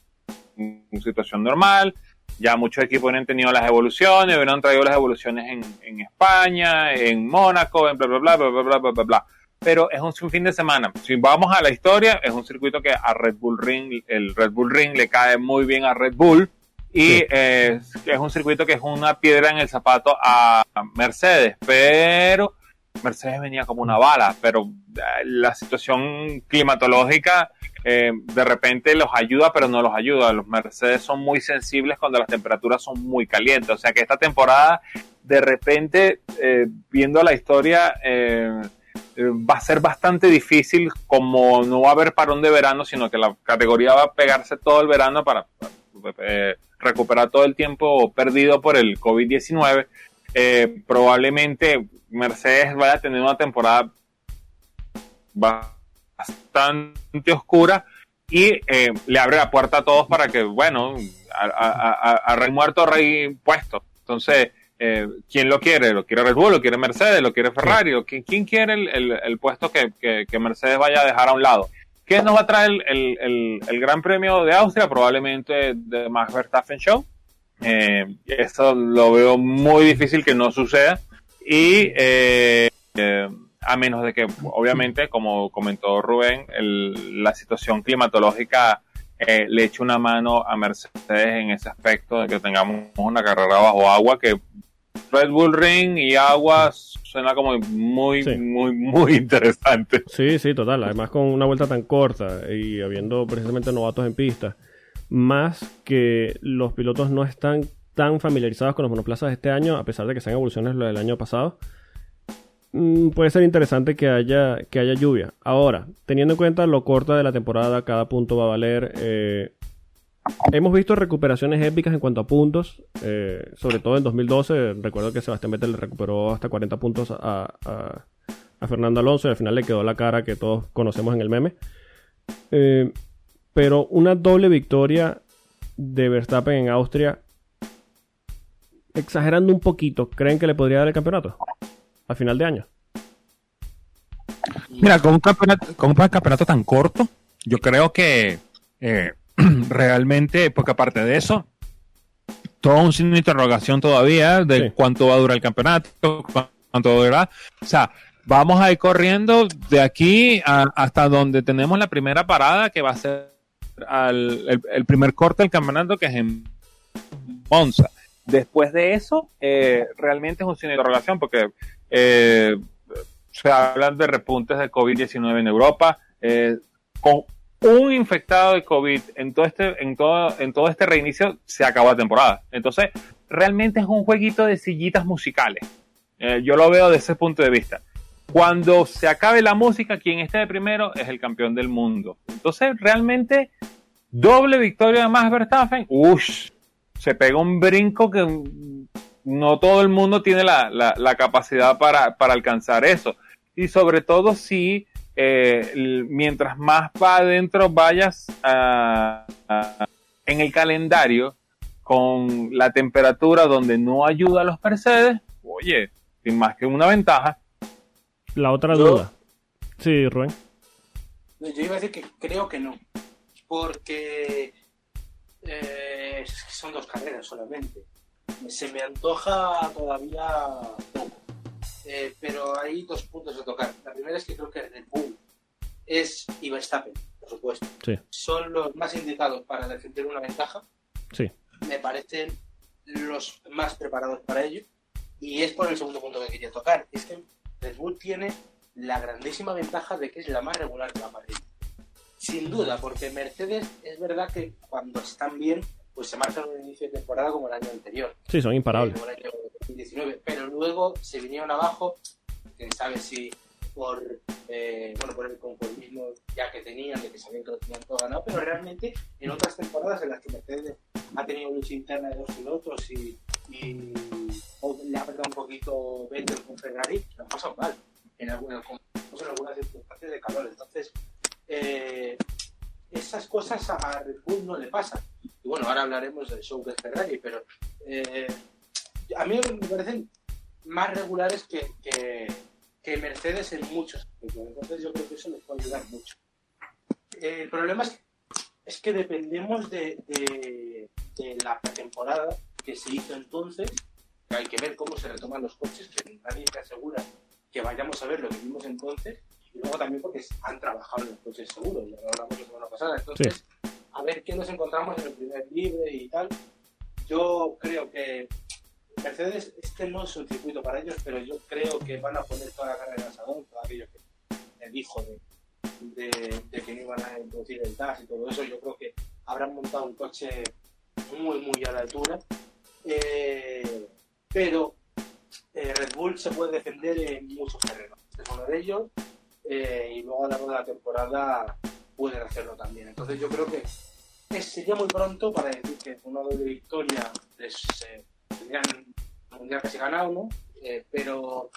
en situación normal ya muchos equipos hubieran tenido las evoluciones, hubieran traído las evoluciones en, en España, en Mónaco, en bla, bla, bla, bla, bla, bla, bla, bla, bla. Pero es un fin de semana. Si vamos a la historia, es un circuito que a Red Bull Ring, el Red Bull Ring le cae muy bien a Red Bull y Sí. eh, es un circuito que es una piedra en el zapato a Mercedes, pero Mercedes venía como una bala, pero eh, la situación climatológica eh, de repente los ayuda, pero no los ayuda. Los Mercedes son muy sensibles cuando las temperaturas son muy calientes, o sea que esta temporada de repente, eh, viendo la historia, eh, va a ser bastante difícil, como no va a haber parón de verano, sino que la categoría va a pegarse todo el verano para eh, recuperar todo el tiempo perdido por el COVID-19. Eh, probablemente Mercedes vaya a tener una temporada bastante oscura y eh, le abre la puerta a todos para que, bueno, a, a, a, a rey muerto, rey puesto. Entonces, eh, ¿quién lo quiere? ¿Lo quiere Red Bull? ¿Lo quiere Mercedes? ¿Lo quiere Ferrari? ¿O quién, quién quiere el, el, el puesto que, que, que, Mercedes vaya a dejar a un lado? ¿Qué nos va a traer el, el Gran Premio de Austria? Probablemente de Max Verstappen Show. Eh, eso lo veo muy difícil que no suceda. Y eh, eh, a menos de que, obviamente, como comentó Rubén, el, la situación climatológica eh, le eche una mano a Mercedes en ese aspecto de que tengamos una carrera bajo agua que Red Bull Ring y agua suena como muy, sí. muy, muy interesante. Sí, sí, total. Además con una vuelta tan corta y habiendo precisamente novatos en pista, más que los pilotos no están tan familiarizados con los monoplazas este año, a pesar de que sean evoluciones lo del año pasado, mm, puede ser interesante que haya, que haya lluvia. Ahora, teniendo en cuenta lo corta de la temporada, cada punto va a valer. Eh, hemos visto recuperaciones épicas en cuanto a puntos, eh, sobre todo en 2012. Recuerdo que Sebastián Vettel recuperó hasta 40 puntos a, a, a, Fernando Alonso y al final le quedó la cara que todos conocemos en el meme. Eh, pero una doble victoria de Verstappen en Austria, exagerando un poquito, ¿creen que le podría dar el campeonato? a final de año. Mira, con un campeonato, con un campeonato tan corto, yo creo que eh, realmente, porque aparte de eso, todo un signo de interrogación todavía de sí. cuánto va a durar el campeonato, cuánto va a durar. O sea, vamos a ir corriendo de aquí a, hasta donde tenemos la primera parada, que va a ser al, el, el, primer corte del campeonato, que es en Monza. Después de eso, eh, realmente es un signo de interrogación, porque eh, se hablan de repuntes de COVID-19 en Europa. Eh, con un infectado de COVID en todo este, en todo, en todo este reinicio, se acabó la temporada. Entonces, realmente es un jueguito de sillitas musicales. Yo lo veo desde ese punto de vista. Cuando se acabe la música, quien esté de primero es el campeón del mundo. Entonces, realmente, doble victoria de Max Verstappen. Uff, se pega un brinco que no todo el mundo tiene la, capacidad para, alcanzar eso. Y sobre todo si eh, mientras más va adentro vayas a, a, en el calendario con la temperatura donde no ayuda a los Mercedes, oye, sin más que una ventaja. La otra yo, duda. Sí, Rubén. Yo iba a decir que creo que no. Porque eh, son dos carreras solamente se me antoja todavía poco. Eh, pero hay dos puntos a tocar. La primera es que creo que Red Bull es y Verstappen, por supuesto. Sí. Son los más indicados para defender una ventaja. Sí. Me parecen los más preparados para ello. Y es por el segundo punto que quería tocar. Es que Red Bull tiene la grandísima ventaja de que es la más regular de la parrilla. Sin duda, porque Mercedes es verdad que cuando están bien pues se marcan un inicio de temporada como el año anterior. Sí, son imparables. Como el año 2019. Pero luego se vinieron abajo, quién sabe si por, eh, bueno, por el conformismo ya que tenían, de que sabían que lo tenían todo ganado, pero realmente en otras temporadas en las que Mercedes ha tenido lucha interna de dos pilotos y, y o le ha apretado un poquito Vettel con Ferrari, lo han pasado mal en algunas, en algunas circunstancias de calor. Entonces, eh, esas cosas a Red Bull no le pasan. Y bueno, ahora hablaremos del show de Ferrari, pero eh, a mí me parecen más regulares que, que, que, Mercedes en muchos aspectos. Entonces yo creo que eso les puede ayudar mucho. Eh, el problema es, es que dependemos de, de, de la temporada que se hizo entonces, hay que ver cómo se retoman los coches, que nadie te asegura que vayamos a ver lo que vimos entonces, y luego también porque han trabajado en los coches seguros, ya lo hablamos la semana pasada. Entonces, sí. a ver qué nos encontramos en el primer libre y tal. Yo creo que Mercedes, este no es un circuito para ellos, pero yo creo que van a poner toda la carga en asadón, todo aquello que el dijo de, de, de, que no iban a introducir el TAS y todo eso. Yo creo que habrán montado un coche muy, muy a la altura. Eh, pero eh, Red Bull se puede defender en muchos terrenos. Es uno de ellos. eh, y luego a lo largo de la temporada pueden hacerlo también. Entonces yo creo que es- sería muy pronto para decir que una doble victoria les eh, tendrían mundial casi ganado, ¿no? Eh, pero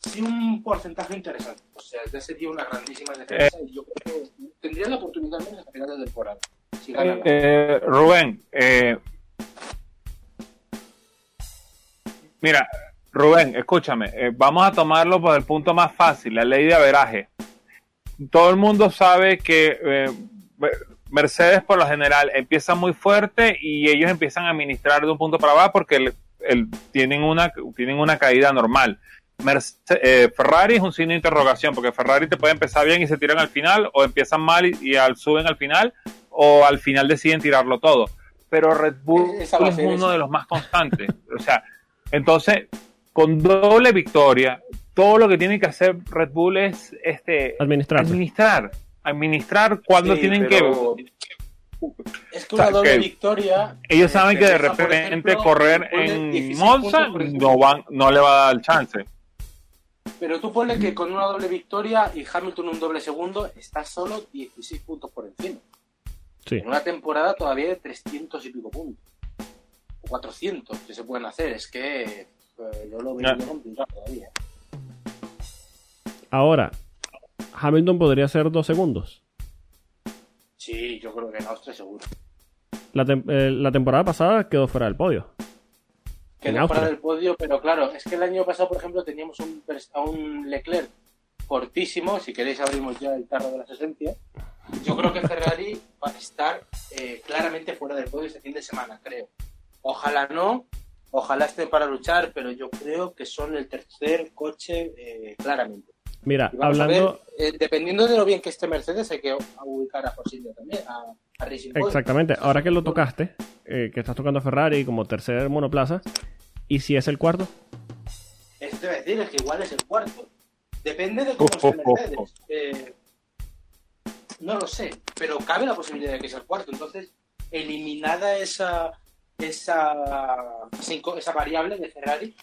sí un porcentaje interesante. O sea, ya sería una grandísima defensa y yo creo que tendrían la oportunidad al menos a final de temporada. Ganan. Eh, Rubén, eh, mira, Rubén, escúchame, eh, vamos a tomarlo por el punto más fácil, la ley de averaje. Todo el mundo sabe que eh, Mercedes por lo general empieza muy fuerte y ellos empiezan a administrar de un punto para abajo porque el- el- tienen, una, tienen una caída normal. Merce- eh, Ferrari es un signo de interrogación porque Ferrari te puede empezar bien y se tiran al final o empiezan mal y, y al, suben al final o al final deciden tirarlo todo. Pero Red Bull es ser uno de los más constantes. O sea, entonces, con doble victoria, todo lo que tiene que hacer Red Bull es este Administrarse. administrar. Administrar cuando Sí, tienen pero que. Es que O sea, una doble que victoria. Ellos eh, saben que de repente ejemplo, correr en 16 Monza no, van, no le va a dar el chance. Pero tú ponle que con una doble victoria y Hamilton un doble segundo, está solo 16 puntos por encima. Sí. En una temporada todavía de 300 y pico puntos. O 400 que se pueden hacer. Es que eh, yo lo veo muy complicado todavía. Ahora, Hamilton podría ser dos segundos. Sí, yo creo que en Austria seguro. La, tem- eh, la temporada pasada quedó fuera del podio. Que En no fuera del podio, pero claro, es que el año pasado, por ejemplo, teníamos un, a un Leclerc cortísimo. Si queréis, abrimos ya el tarro de las esencias. Yo creo que Ferrari va a estar eh, claramente fuera del podio este fin de semana, creo. Ojalá no, ojalá estén para luchar, pero yo creo que son el tercer coche eh, claramente. Mira, hablando. a ver, eh, dependiendo de lo bien que esté Mercedes, hay que ubicar a India también, a, a Racing Point. Exactamente, ahora que lo tocaste, eh, que estás tocando a Ferrari como tercer monoplaza, ¿y si es el cuarto? Eso te voy a decir, es que igual es el cuarto. Depende de cómo esté Mercedes. Eh, no lo sé, pero cabe la posibilidad de que sea el cuarto. Entonces, eliminada esa esa, esa, variable de Ferrari,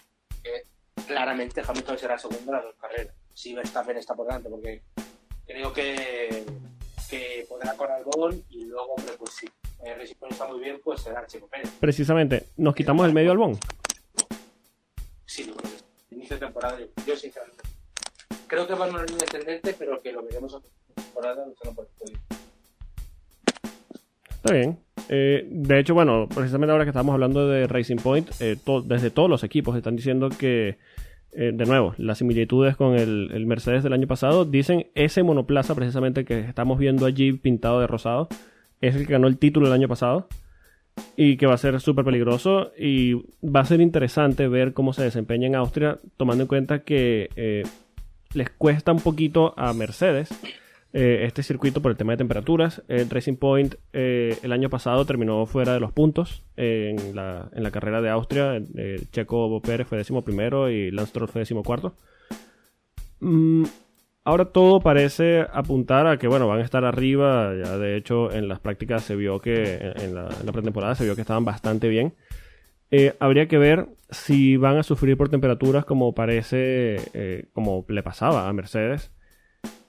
que claramente Hamilton será segundo en las dos carreras. Si Verstappen está por delante, porque creo que, que podrá con Albon y luego, hombre, pues sí. Eh, Point está muy bien, pues será Checo Pérez. Precisamente, nos quitamos el medio albón. Sí, que sí. inicio de temporada, yo, yo sinceramente. Creo que va en una línea ascendente, pero que lo veremos a temporada luchando por el podio. Está bien. Eh, de hecho, bueno, precisamente ahora que estamos hablando de Racing Point, eh, desde todos los equipos están diciendo que, eh, de nuevo, las similitudes con el, el Mercedes del año pasado, dicen ese monoplaza precisamente que estamos viendo allí pintado de rosado, es el que ganó el título el año pasado y que va a ser súper peligroso y va a ser interesante ver cómo se desempeña en Austria, tomando en cuenta que eh, les cuesta un poquito a Mercedes eh, este circuito por el tema de temperaturas. El Racing Point eh, el año pasado terminó fuera de los puntos eh, en, la, en la carrera de Austria. Checo Pérez fue décimo primero y Lance Stroll fue décimo cuarto. Mm, ahora todo parece apuntar a que bueno van a estar arriba. Ya de hecho en las prácticas se vio que en la, pretemporada se vio que estaban bastante bien. Habría que ver si van a sufrir por temperaturas como parece, como le pasaba a Mercedes.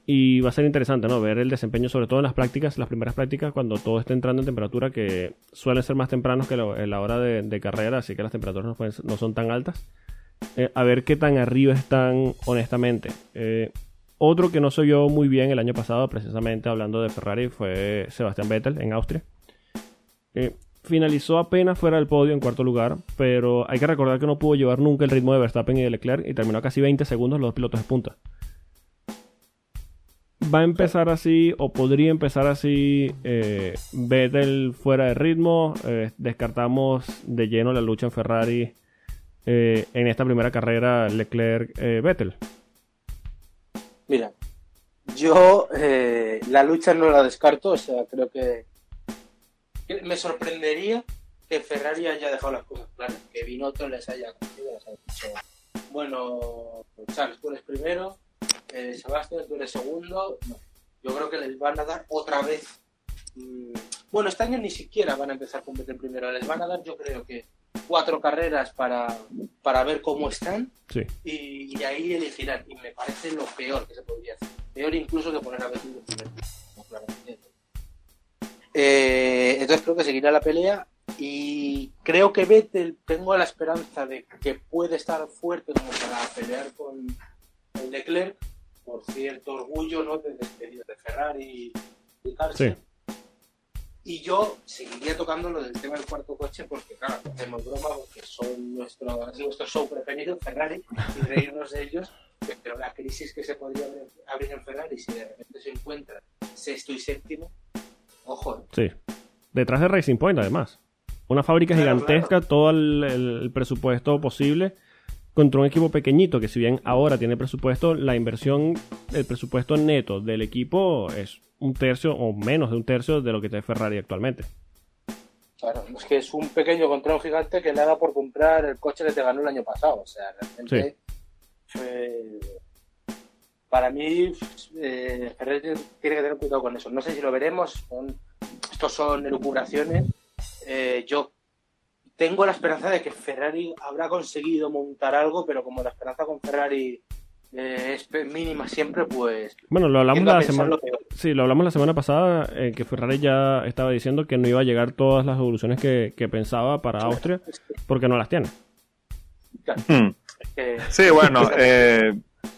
Y va a ser interesante, ¿no? Ver el desempeño, sobre todo en las prácticas, las primeras prácticas, cuando todo esté entrando en temperatura, que suelen ser más tempranos que en la hora de, carrera, así que las temperaturas no, son tan altas. Eh, a ver qué tan arriba están, honestamente. Eh, otro que no se vio muy bien el año pasado, precisamente hablando de Ferrari, fue Sebastián Vettel en Austria. Eh, finalizó apenas fuera del podio en cuarto lugar, pero hay que recordar que no pudo llevar nunca el ritmo de Verstappen y de Leclerc y terminó casi 20 segundos los dos pilotos de punta. Va a empezar así, o podría empezar así, eh, Vettel fuera de ritmo. eh, descartamos de lleno la lucha en Ferrari eh, en esta primera carrera Leclerc-Vettel. Mira, yo eh, la lucha no la descarto, o sea, creo que, me sorprendería que Ferrari haya dejado las cosas claras, que Binotto les haya cogido, les haya bueno, Charles, tú eres primero, eh, Sebastián, tú eres segundo, no. yo creo que les van a dar otra vez, mm, bueno, este año ni siquiera van a empezar con Vettel primero, les van a dar yo creo que cuatro carreras para, para ver cómo están Sí. y, y ahí elegirán. Y me parece lo peor que se podría hacer. Peor incluso que poner a Vettel de primer como claramente. Eh, entonces creo que seguirá la pelea y creo que Vettel tengo la esperanza de que puede estar fuerte como para pelear con el Leclerc por cierto orgullo ¿no? de despedido de Ferrari y Carlsen. Y yo seguiría tocando lo del tema del cuarto coche porque, claro, hacemos broma porque son nuestro, es nuestro show preferido, Ferrari, y reírnos de ellos. Pero la crisis que se podría abrir- en Ferrari si de repente se encuentra sexto y séptimo, ojo, ¿eh? Sí. Detrás de Racing Point, además. Una fábrica Claro, gigantesca, todo el, el presupuesto posible contra un equipo pequeñito que si bien ahora tiene presupuesto, la inversión, el presupuesto neto del equipo es un tercio o menos de un tercio de lo que tiene Ferrari actualmente. Claro, es que es un pequeño contra un gigante que le haga por comprar el coche que te ganó el año pasado. O sea, realmente. eh, para mí, eh, Ferrari tiene tiene que tener cuidado con eso. No sé si lo veremos. son- estos son elucubraciones. Eh, yo tengo la esperanza de que Ferrari habrá conseguido montar algo, pero como la esperanza con Ferrari eh, es mínima siempre, pues. Bueno, lo hablamos la semana lo. Sí, lo hablamos la semana pasada, eh, que Ferrari ya estaba diciendo que no iba a llegar todas las evoluciones que, que pensaba para Austria, porque no las tiene. claro, Hmm. que- Sí, bueno, eh,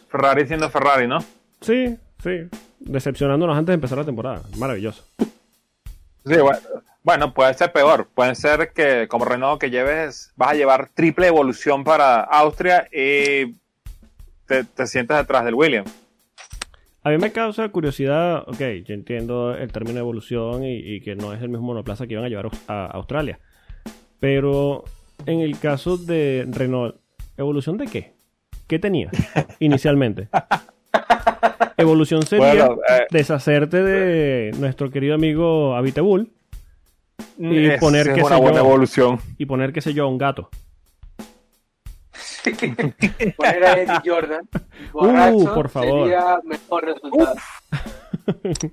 Ferrari siendo Ferrari, ¿no? Sí, sí, decepcionándonos antes de empezar la temporada. Maravilloso. Sí, bueno, bueno, puede ser peor. Puede ser que como Renault que lleves, vas a llevar triple evolución para Austria y te, te sientas detrás del Williams. A mí me causa curiosidad, ok, yo entiendo el término evolución y, y que no es el mismo monoplaza que iban a llevar a Australia. Pero en el caso de Renault, ¿evolución de qué? ¿Qué tenía inicialmente? Evolución sería Bueno, eh, deshacerte de nuestro querido amigo Habitable Y es, poner, es qué una sé buena yo. evolución. y poner, qué sé yo, un gato. poner a Eddie Jordan Uh, por favor. sería mejor resultado.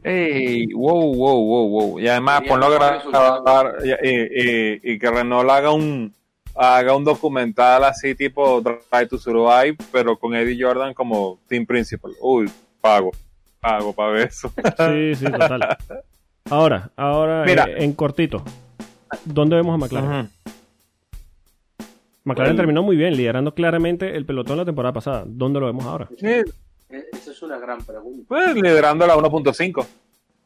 Ey, wow, wow, wow, wow. Y además Sería ponlo a grabar y, y- y- y que Renault haga un haga un documental así tipo Drive to Survive, pero con Eddie Jordan como team principal. Uy, pago, pago para ver eso. Sí, sí, total. Ahora, ahora Mira. eh, en cortito. ¿Dónde vemos a McLaren? McLaren Bueno. terminó muy bien, liderando claramente el pelotón la temporada pasada. ¿Dónde lo vemos ahora? Sí, Eh, Esa es una gran pregunta. pues liderando la 1.5.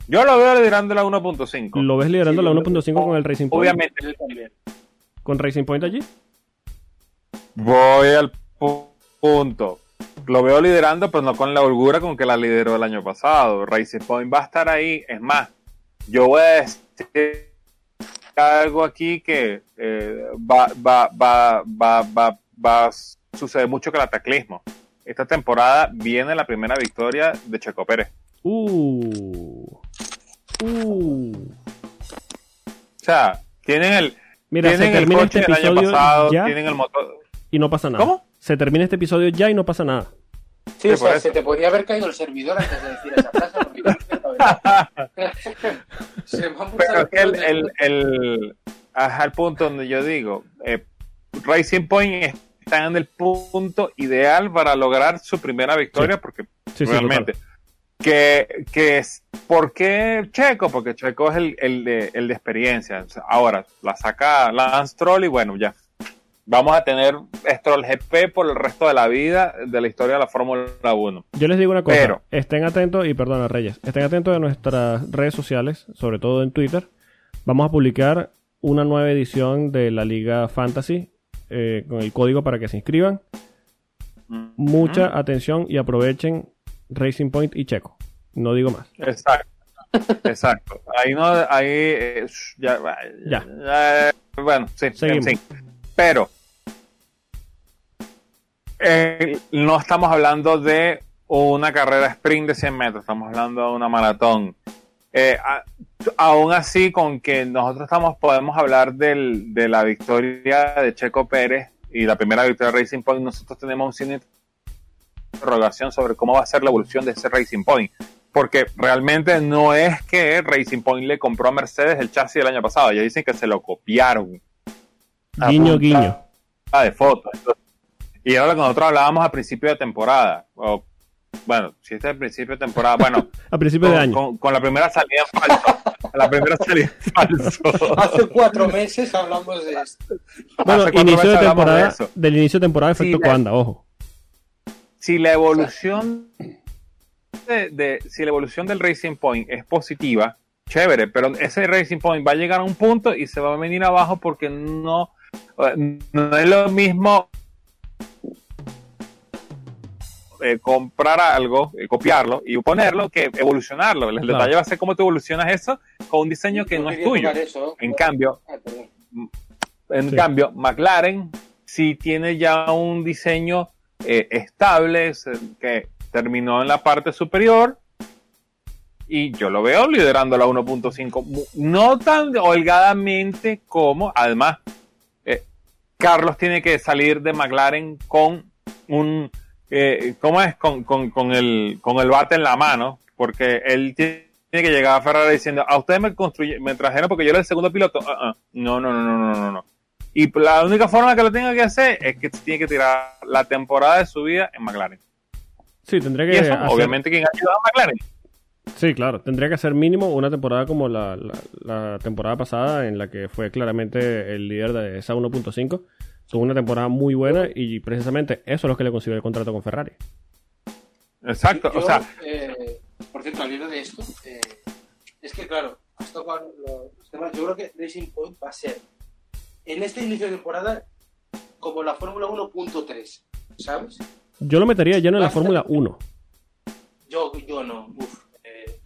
Yo lo veo liderando la 1.5. ¿Lo ves liderando Sí, la yo- 1.5 con el Racing Point? Obviamente Yo también. ¿Con Racing Point allí? voy al pu- punto. Lo veo liderando, pero no con la holgura con que la lideró el año pasado. Racing Point va a estar ahí. Es más, yo voy a decir algo aquí que eh, va, va, va, va, va, va a suceder mucho con el ataclismo. Esta temporada viene la primera victoria de Checo Pérez. Uh. Uh. O sea, tienen el, Mira, se tienen el termina coche este del año episodio pasado, ya tienen el motor. y no pasa nada. ¿Cómo? Se termina este episodio ya y no pasa nada. Sí, o sea, se te podía haber caído el servidor antes de decir esa frase. porque Pero es que el, el, el, ajá, el punto donde yo digo, eh, Racing Point está en el punto ideal para lograr su primera victoria, porque Sí, sí, realmente, que, que es, ¿por qué Checo? Porque Checo es el, el, de, el de experiencia. Ahora la saca Lance Stroll y bueno, ya. Vamos a tener Stroll GP por el resto de la vida de la historia de la Fórmula 1. Yo les digo una cosa, Pero- estén atentos, y perdona Reyes, estén atentos a nuestras redes sociales, sobre todo en Twitter. Vamos a publicar una nueva edición de la Liga Fantasy eh, con el código para que se inscriban. Mucha atención y aprovechen Racing Point y Checo. No digo más. Exacto. Exacto. Ahí no, ahí eh, ya, Ya. ya, bueno, sí, Seguimos. sí. Pero eh, no estamos hablando de una carrera sprint de 100 metros, estamos hablando de una maratón. Eh, a- aún así, con que nosotros estamos, podemos hablar del- de la victoria de Checo Pérez y la primera victoria de Racing Point, nosotros tenemos un de interrogación sobre cómo va a ser la evolución de ese Racing Point porque realmente no es que Racing Point le compró a Mercedes el chasis del año pasado, ya dicen que se lo copiaron. Guiño, guiño. de fotos. Entonces, y era lo que nosotros hablábamos a principio de temporada. O, bueno, si este es el principio de temporada, bueno, A principios de año. con- con la primera salida en falso. la primera salida en falso. Hace cuatro meses hablamos de esto. Bueno, inicio de meses hablamos de temporada, eso. del inicio de temporada efecto Coanda, ojo. si la evolución de, de- si la evolución del Racing Point es positiva, chévere, pero ese Racing Point va a llegar a un punto y se va a venir abajo porque no, no es lo mismo eh, comprar algo, eh, copiarlo y ponerlo que evolucionarlo. El Claro. detalle va a ser cómo tú evolucionas eso con un diseño que no es tuyo. eso. En cambio, Ah, en Sí. cambio, McLaren sí tiene ya un diseño eh, estable que terminó en la parte superior y yo lo veo liderando la 1.5 mu- no tan holgadamente como además Carlos tiene que salir de McLaren con un eh, ¿cómo es? Con, con- con el, con el bate en la mano porque él tiene que llegar a Ferrari diciendo a ustedes me construye, me trajeron porque yo era el segundo piloto Ah, ah. no, no, no, no, no, no, no y la única forma que lo tenga que hacer es que tiene que tirar la temporada de su vida en McLaren. Sí, tendría Y que eso, hacer- obviamente, quien ha ayudado a McLaren. Sí, claro. Tendría que ser mínimo una temporada como la, la- la temporada pasada, en la que fue claramente el líder de esa 1.5. Tuvo una temporada muy buena y precisamente eso es lo que le consiguió el contrato con Ferrari. Exacto. Yo, o sea, eh, por cierto, al hilo de esto, eh, es que claro, has tocado lo- los temas. Yo creo que Racing Point va a ser en este inicio de temporada como la Fórmula 1.3, ¿sabes? Yo lo metería lleno en la. Fórmula 1. Yo, yo no. uf.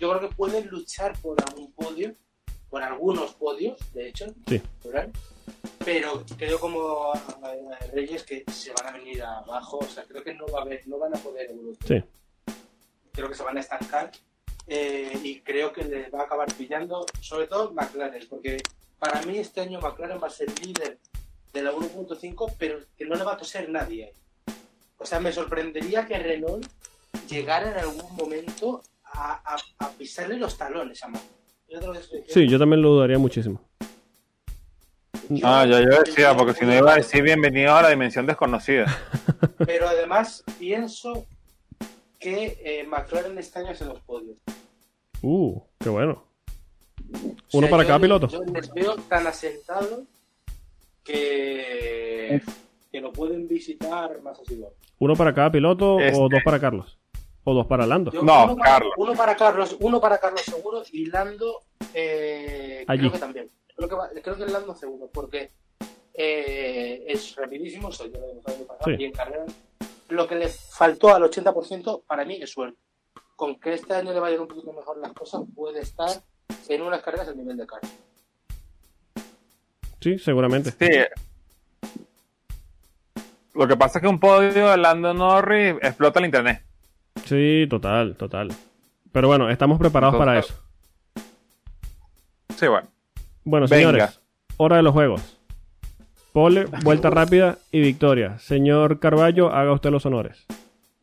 Yo creo que pueden luchar por algún podio, por algunos podios, de hecho, pero creo como Reyes que se van a venir abajo, o sea, creo que no va a haber, no van a poder evolucionar. Sí. Creo que se van a estancar eh, y creo que les va a acabar pillando, sobre todo McLaren, porque para mí este año McLaren va a ser líder de la 1.5, pero que no le va a toser nadie. O sea, me sorprendería que Renault llegara en algún momento a, a- a pisarle los talones a Max. Yo. Sí, yo también lo dudaría muchísimo. Yo- ah, ya yo decía, porque si no iba a decir bienvenido a la dimensión desconocida. Pero además pienso que eh, McLaren este año se los podios. Uh, qué bueno. O Uno sea, para yo cada piloto. Yo les veo tan asentados que, que lo pueden visitar más asiduo. ¿Uno para cada piloto Este- o dos para Carlos? ¿O dos para Lando? Yo- No, uno para, Carlos. Uno para Carlos, uno para Carlos seguro y Lando eh, Allí. creo que también. Creo que, va- creo que Lando seguro, porque eh, es rapidísimo, soy yo Sí. y en carrera. Lo que le faltó al 80% para mí es suerte. Con que este año le vayan un poquito mejor las cosas, puede estar en unas carreras al nivel de Carlos. Sí, seguramente. Sí. Lo que pasa es que un podio de Lando Norris explota el internet. Sí, total, total. Pero bueno, estamos preparados para eso. Sí, bueno. Bueno, Venga. señores, hora de los juegos. Pole, vuelta rápida y victoria. Señor Carballo, haga usted los honores.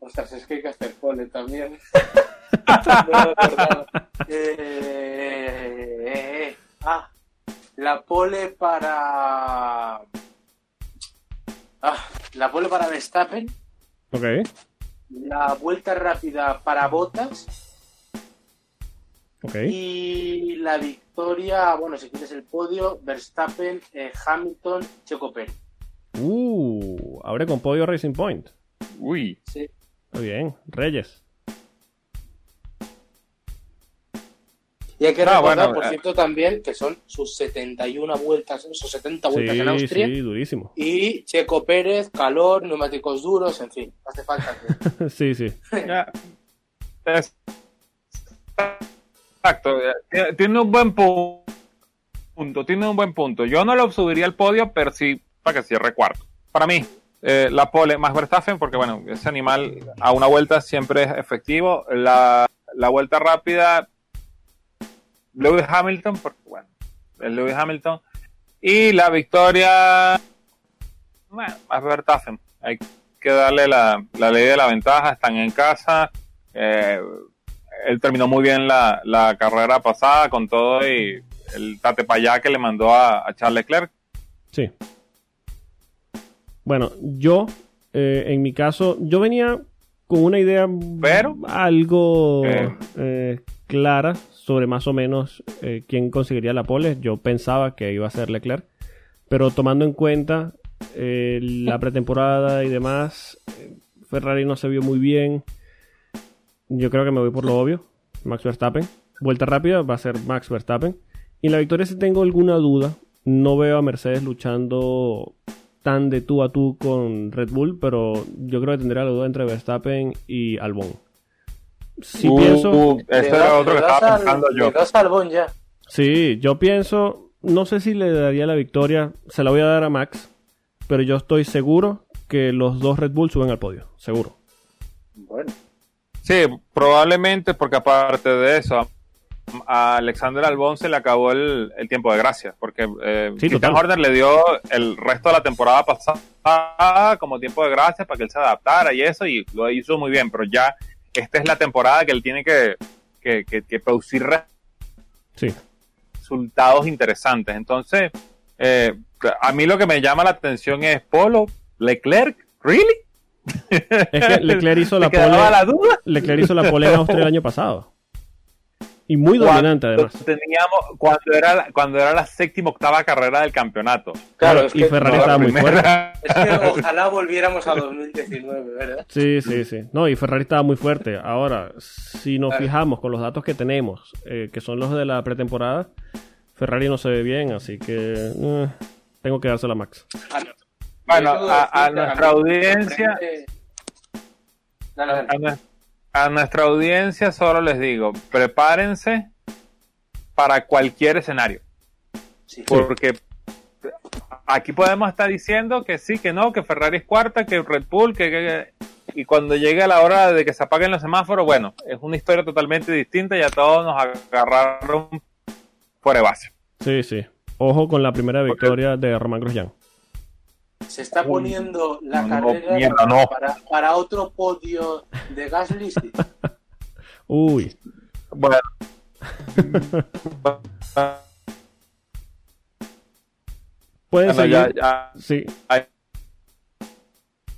Ostras, es que hay que hacer pole también. No. Eh, eh, eh. Ah, la pole para. Ah, la pole para Verstappen. Ok. La vuelta rápida para Bottas. Ok. Y la victoria, bueno, si quieres el podio, Verstappen, eh, Hamilton, Checo Pérez. Uh, abre con podio Racing Point. Uy. Sí. Muy bien. Reyes. Y hay que Ah, recordar, bueno, por eh. cierto, también que son sus 71 vueltas, sus 70 vueltas Sí, en Austria. sí, durísimo. Y Checo Pérez, calor, neumáticos duros, en fin, hace falta que... sí, sí. Exacto. Tiene un buen pu- punto. Tiene un buen punto. Yo no lo subiría al podio, pero sí para que cierre cuarto. Para mí, eh, la pole más Verstappen, porque bueno, ese animal a una vuelta siempre es efectivo. La, la vuelta rápida, Lewis Hamilton, porque bueno, es Lewis Hamilton. Y la victoria, bueno, más Verstappen. Hay que darle la, la ley de la ventaja. Están en casa. Eh, él terminó muy bien la, la carrera pasada con todo y el tate para allá que le mandó a, a Charles Leclerc. Sí. Bueno, yo, eh, en mi caso, yo venía con una idea Pero, algo eh. eh, clara sobre más o menos eh, quién conseguiría la pole. Yo pensaba que iba a ser Leclerc, pero tomando en cuenta eh, la pretemporada y demás, eh, Ferrari no se vio muy bien. Yo creo que me voy por lo obvio, Max Verstappen. Vuelta rápida va a ser Max Verstappen. Y en la victoria si tengo alguna duda. No veo a Mercedes luchando tan de tú a tú con Red Bull, pero yo creo que tendría la duda entre Verstappen y Albon. Si Uh, pienso, uh, das- era otro que estaba al- pensando yo. le das al Bon ya. sí, yo pienso, no sé si le daría la victoria, se la voy a dar a Max, pero yo estoy seguro que los dos Red Bull suben al podio, seguro. Bueno, Sí, probablemente porque aparte de eso, a Alexander Albon se le acabó el, el tiempo de gracia, porque eh, Sí, Christian. Horner le dio el resto de la temporada pasada como tiempo de gracia para que él se adaptara y eso, y lo hizo muy bien, pero ya esta es la temporada que él tiene que, que, que- que producir Sí, resultados interesantes. Entonces, eh, a mí lo que me llama la atención es Polo, Leclerc, ¿really? es que Leclerc hizo la ¿Te quedaba pole, la duda? Leclerc hizo la pole en Austria el año pasado. Y muy dominante Cuando además. Teníamos, cuando era, la- cuando era la séptima octava carrera del campeonato. claro, es y que, Ferrari No, estaba muy fuerte. es que ojalá volviéramos a 2019, ¿verdad? Sí, sí, sí. No, y Ferrari estaba muy fuerte. Ahora, si nos Claro. fijamos con los datos que tenemos, eh, que son los de la pretemporada, Ferrari no se ve bien, así que eh, tengo que dársela a Max. Ah, no. Bueno, a, nuestra audiencia. A, nue- a nuestra audiencia solo les digo, prepárense para cualquier escenario, Sí. porque aquí podemos estar diciendo que sí, que no, que Ferrari es cuarta, que Red Bull, que, que- y cuando llegue la hora de que se apaguen los semáforos, bueno, es una historia totalmente distinta y a todos nos agarraron fuera de base. Sí, sí. Ojo con la primera victoria de Román Grosjean. Se está poniendo la No, no, carrera mierda, no. para, para otro podio de Gasly. sí. Uy, Bueno. pueden Bueno, ya- seguir. ya- Sí, ahí,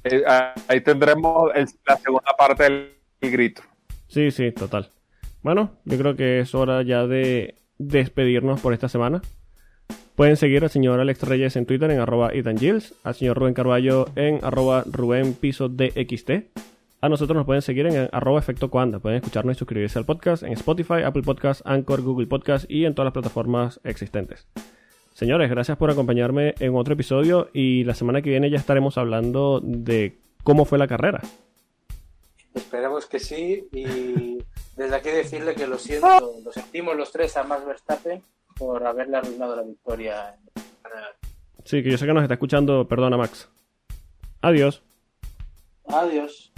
eh, ahí tendremos el- la segunda parte del grito. sí, sí, total. Bueno, yo creo que es hora ya de despedirnos por esta semana. Pueden seguir al señor Alex Reyes en Twitter en arroba Gilles, al señor Rubén Carballo en arroba Rubén Piso DXT. A nosotros nos pueden seguir en arroba efecto Coanda. Pueden escucharnos y suscribirse al podcast en Spotify, Apple Podcast, Anchor, Google Podcast y en todas las plataformas existentes. Señores, gracias por acompañarme en otro episodio y la semana que viene ya estaremos hablando de cómo fue la carrera. Esperemos que sí. Y desde aquí decirle que lo siento, lo sentimos los tres a Max Verstappen por haberle arruinado la victoria. Sí, que yo sé que nos está escuchando. Perdona, Max. Adiós. Adiós.